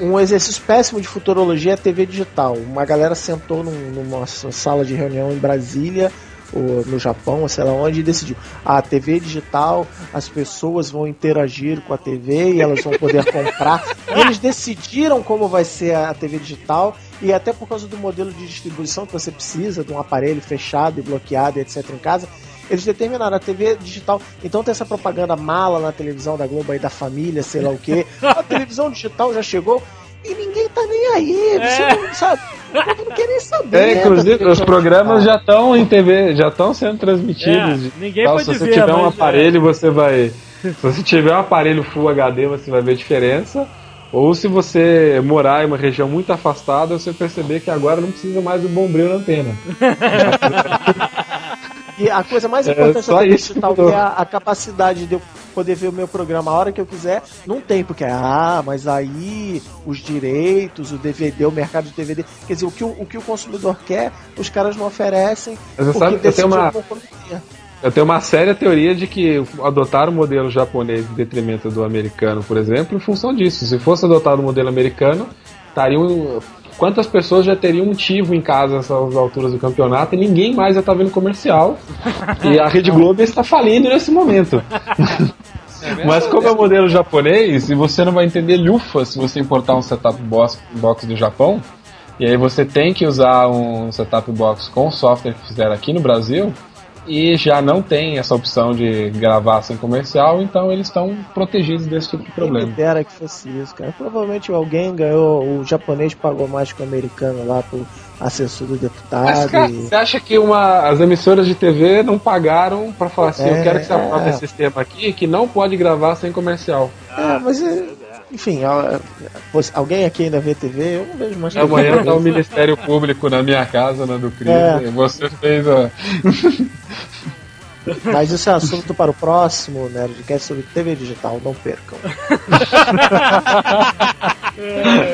Um exercício péssimo de futurologia é a TV digital. Uma galera sentou num- numa sala de reunião em Brasília, ou no Japão, sei lá onde, e decidiu: a TV digital, as pessoas vão interagir com a TV e elas vão poder comprar. E eles decidiram como vai ser a TV digital, e até por causa do modelo de distribuição que você precisa, de um aparelho fechado e bloqueado, etc. em casa. Eles determinaram a TV digital. Então tem essa propaganda mala na televisão da Globo aí da família, sei lá o quê. A televisão digital já chegou e ninguém tá nem aí. Você
É.
não sabe. O povo não quer nem saber.
É, inclusive,
da TV
os programas
digital.
já estão em TV, já estão sendo transmitidos.
É, ninguém
Tal,
pode
se você
ver,
tiver um
mas,
aparelho, você vai. Se você tiver um aparelho Full HD, você vai ver diferença. Ou se você morar em uma região muito afastada, você perceber que agora não precisa mais do bombril na antena.
E a coisa mais
É,
importante
só
da TV
isso que
é a, a capacidade de eu poder ver o meu programa a hora que eu quiser, não tem, porque, ah, mas aí os direitos, o DVD, o mercado de DVD, quer dizer, o que o, o, que o consumidor quer, os caras não oferecem,
Mas você sabe, eu tenho uma. Eu tenho uma séria teoria de que adotaram o modelo japonês em detrimento do americano, por exemplo, em função disso. Se fosse adotado o modelo americano, estariam. Quantas pessoas já teriam um tivo em casa nessas alturas do campeonato e ninguém mais ia estar vendo comercial. e a Rede Globo está falindo nesse momento. Mas como é o modelo japonês, e você não vai entender lufa se você importar um setup box, do Japão, e aí você tem que usar um setup box com o software que fizeram aqui no Brasil, e já não tem essa opção de gravar sem comercial, então eles estão protegidos desse tipo de
Quem
problema.
dera que fosse isso, cara. Provavelmente alguém ganhou, o japonês pagou mais que o americano lá pro assessor do deputado.
Mas, cara,
e-
você acha que uma, as emissoras de TV não pagaram pra falar assim,
É,
eu quero que você aprove
é.
esse sistema aqui que não pode gravar sem comercial.
É, mas é, enfim, alguém aqui ainda vê TV? Eu não vejo mais TV.
Amanhã tá o Ministério Público na minha casa, na do Cris,
É.
você fez a...
Mas isso é assunto para o próximo Nerdcast sobre TV digital, não percam.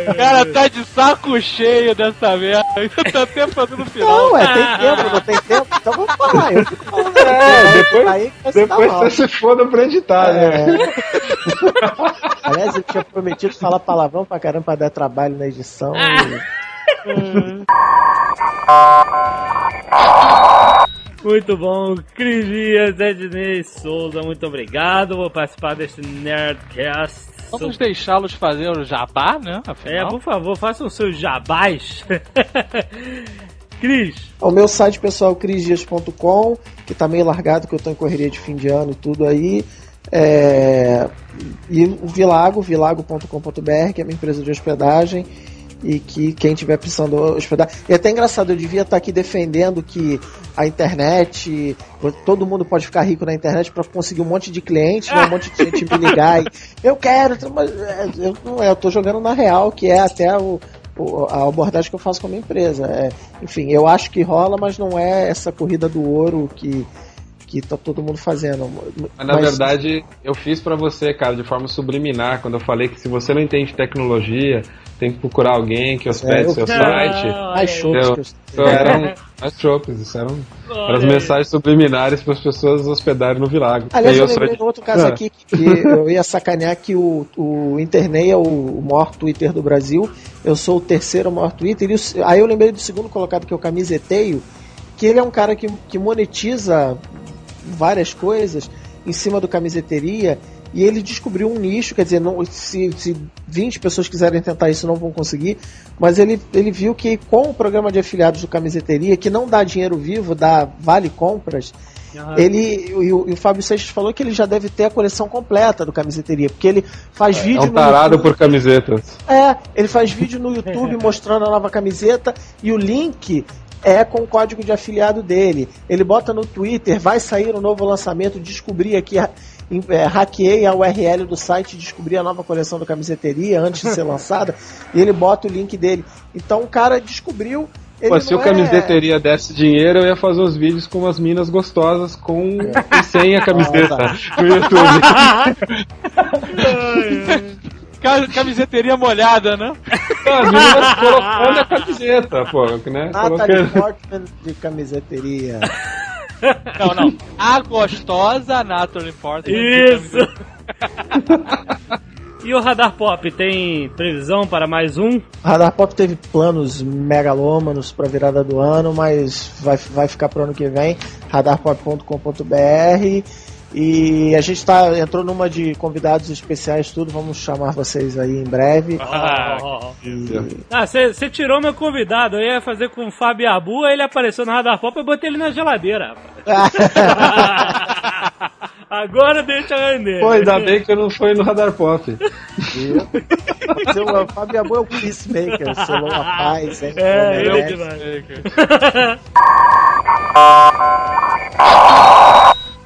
O cara tá de saco cheio dessa merda. Tá até fazendo o final.
Não, é, tem tempo, não tem tempo, então vamos falar. Eu fico falando.
É, depois-
aí que você tá
Depois
mal.
você se foda pra editar, né?
É. Aliás, eu tinha prometido falar palavrão pra caramba pra dar trabalho na edição. e-
Muito bom. Cris Dias, Ednei Souza, muito obrigado por participar deste Nerdcast.
Vamos deixá-los fazer o jabá, né?
É,
Afinal.
por favor, façam seus jabás. Cris,
O meu site pessoal, crisdias.com, que tá meio largado, que eu tô em correria de fim de ano e tudo aí. É, E o Vilago, vilago.com.br, que é minha empresa de hospedagem. E que quem tiver precisando hospedar. E é até engraçado, eu devia estar aqui defendendo que a internet, todo mundo pode ficar rico na internet para conseguir um monte de clientes, né? um monte de gente me ligar e eu quero, mas é, eu não é, eu tô jogando na real, que é até o, o- a abordagem que eu faço com a minha empresa. É, enfim, eu acho que rola, mas não é essa corrida do ouro que, que tá todo mundo fazendo.
Mas na verdade, eu fiz pra você, cara, de forma subliminar, quando eu falei que se você não entende tecnologia, tem que procurar alguém que hospede
É, eu-
seu site.
mais chutes
Eu-
que eu
Isso eram as tropes, isso eram, eram as mensagens subliminares para as pessoas hospedarem no Vilago.
Aliás, eu lembrei
de-
outro caso
Ah.
aqui que eu ia sacanear que o, o Internei é o, o maior Twitter do Brasil. Eu sou o terceiro maior Twitter. E o- aí eu lembrei do segundo colocado, que é o Camiseteio, que ele é um cara que, que monetiza várias coisas em cima do camiseteria. E ele descobriu um nicho, quer dizer, não, se, se 20 pessoas quiserem tentar isso, não vão conseguir. Mas ele, ele viu que com o programa de afiliados do Camiseteria, que não dá dinheiro vivo, dá vale compras, ele e o, e o Fábio Seixas falou que ele já deve ter a coleção completa do camiseteria, porque ele faz
É
vídeo
um
no
tarado
YouTube.
por camisetas.
É, ele faz vídeo no YouTube mostrando a nova camiseta e o link é com o código de afiliado dele. Ele bota no Twitter, vai sair um novo lançamento, descobri aqui, em- é, hackeei a URL do site, descobri a nova coleção do camiseteria antes de ser lançada, e ele bota o link dele. Então o cara descobriu. Ele
Pô, se
não
o
é-
camiseteria desse dinheiro, eu ia fazer uns vídeos com umas minas gostosas com e sem a camiseta no YouTube.
Ca- Camiseteria molhada, né?
As meninas colocando a camiseta, pô, né?
Natalie
Colocando...
Portman de camiseteria.
Não, não. A gostosa Natalie Portman.
Isso! e o Radar Pop tem previsão para mais um?
A Radar Pop teve planos megalômanos para virada do ano, mas vai, vai ficar para o ano que vem. radarpop.com.br e a gente tá, entrou numa de convidados especiais, tudo. Vamos chamar vocês aí em breve.
Ah,
E-
você tirou meu convidado. Eu ia fazer com o Fábio Abu, aí ele apareceu no Radar Pop e eu botei ele na geladeira. Agora deixa render.
Pô, ainda bem que eu não fui no Radar Pop.
Seu o Fábio Abu é o Peacemaker, seu Lola Paz, hein?
É, ele é demais.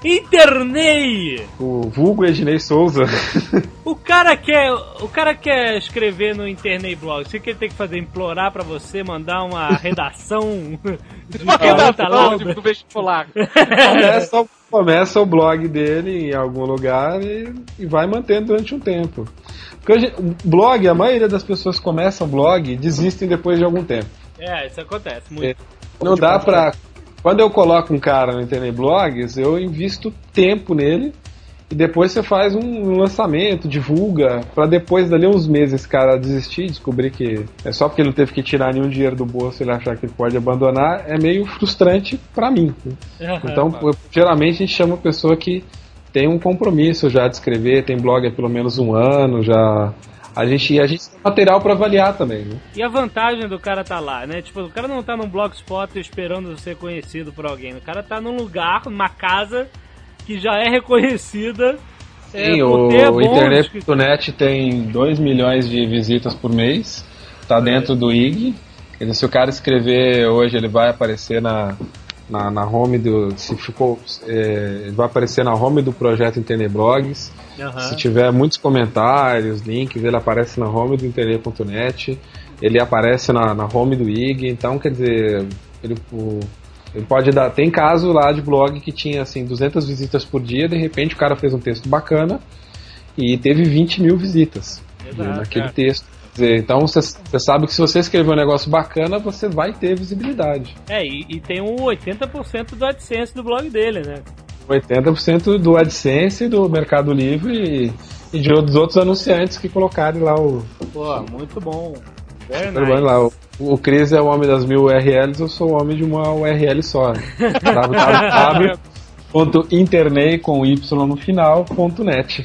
Internei!
O vulgo Ednei Souza.
O cara quer, o cara quer escrever no Internei Blog. O que ele tem que fazer? Implorar pra você mandar uma redação de
Uma
40
redação
laudas?
do vestibular.
começa, começa o blog dele em algum lugar e, e vai mantendo durante um tempo. Porque hoje, o blog, a maioria das pessoas começam o blog e desistem depois de algum tempo.
É, isso acontece muito.
Não dá pra. Quando eu coloco um cara no Internet Blogs, eu invisto tempo nele e depois você faz um lançamento, divulga, pra depois dali uns meses esse cara desistir, descobrir que é só porque ele não teve que tirar nenhum dinheiro do bolso ele achar que ele pode abandonar, é meio frustrante pra mim. Então, eu- geralmente a gente chama a pessoa que tem um compromisso já de escrever, tem blog há pelo menos um ano, já. A gente, a gente tem material pra avaliar também, né?
E a vantagem do cara tá lá, né? Tipo, o cara não tá num blogspot esperando ser conhecido por alguém. O cara tá num lugar, numa casa que já é reconhecida. é,
Sim,
por
o, o internet.net tem 2 milhões de visitas por mês, tá dentro do IG. Dizer, se o cara escrever hoje, ele vai aparecer na, na, na home do. Se ficou. é, vai aparecer na home do projeto Internet Blogs.
Aham.
Se tiver muitos comentários, links, ele aparece na home do internet.net, ele aparece na, na home do IG, então quer dizer, ele, o- Ele pode dar. Tem caso lá de blog que tinha assim 200 visitas por dia, de repente o cara fez um texto bacana e teve 20 mil visitas
Exato,
naquele
é.
texto. Dizer, Então você sabe que se você escrever um negócio bacana, você vai ter visibilidade.
É, e, e tem um 80% do AdSense do blog dele, né?
80% do AdSense, do Mercado Livre e, e de outros outros anunciantes que colocarem lá o.
Pô, muito bom. Very nice.
lá, o, o Cris é o homem das mil URLs, eu sou o homem de uma URL só. www.internei com Y no final, ponto net.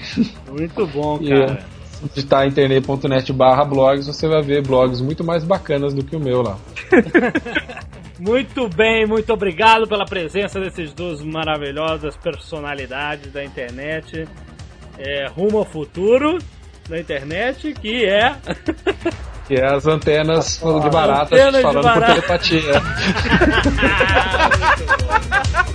Muito bom, cara.
Se digitar internei.net barra blogs, você vai ver blogs muito mais bacanas do que o meu lá.
Muito bem, muito obrigado pela presença desses duas maravilhosas personalidades da internet. É, rumo ao futuro da internet, que é.
Que é as antenas de baratas
Antenas de
falando
barata.
por telepatia.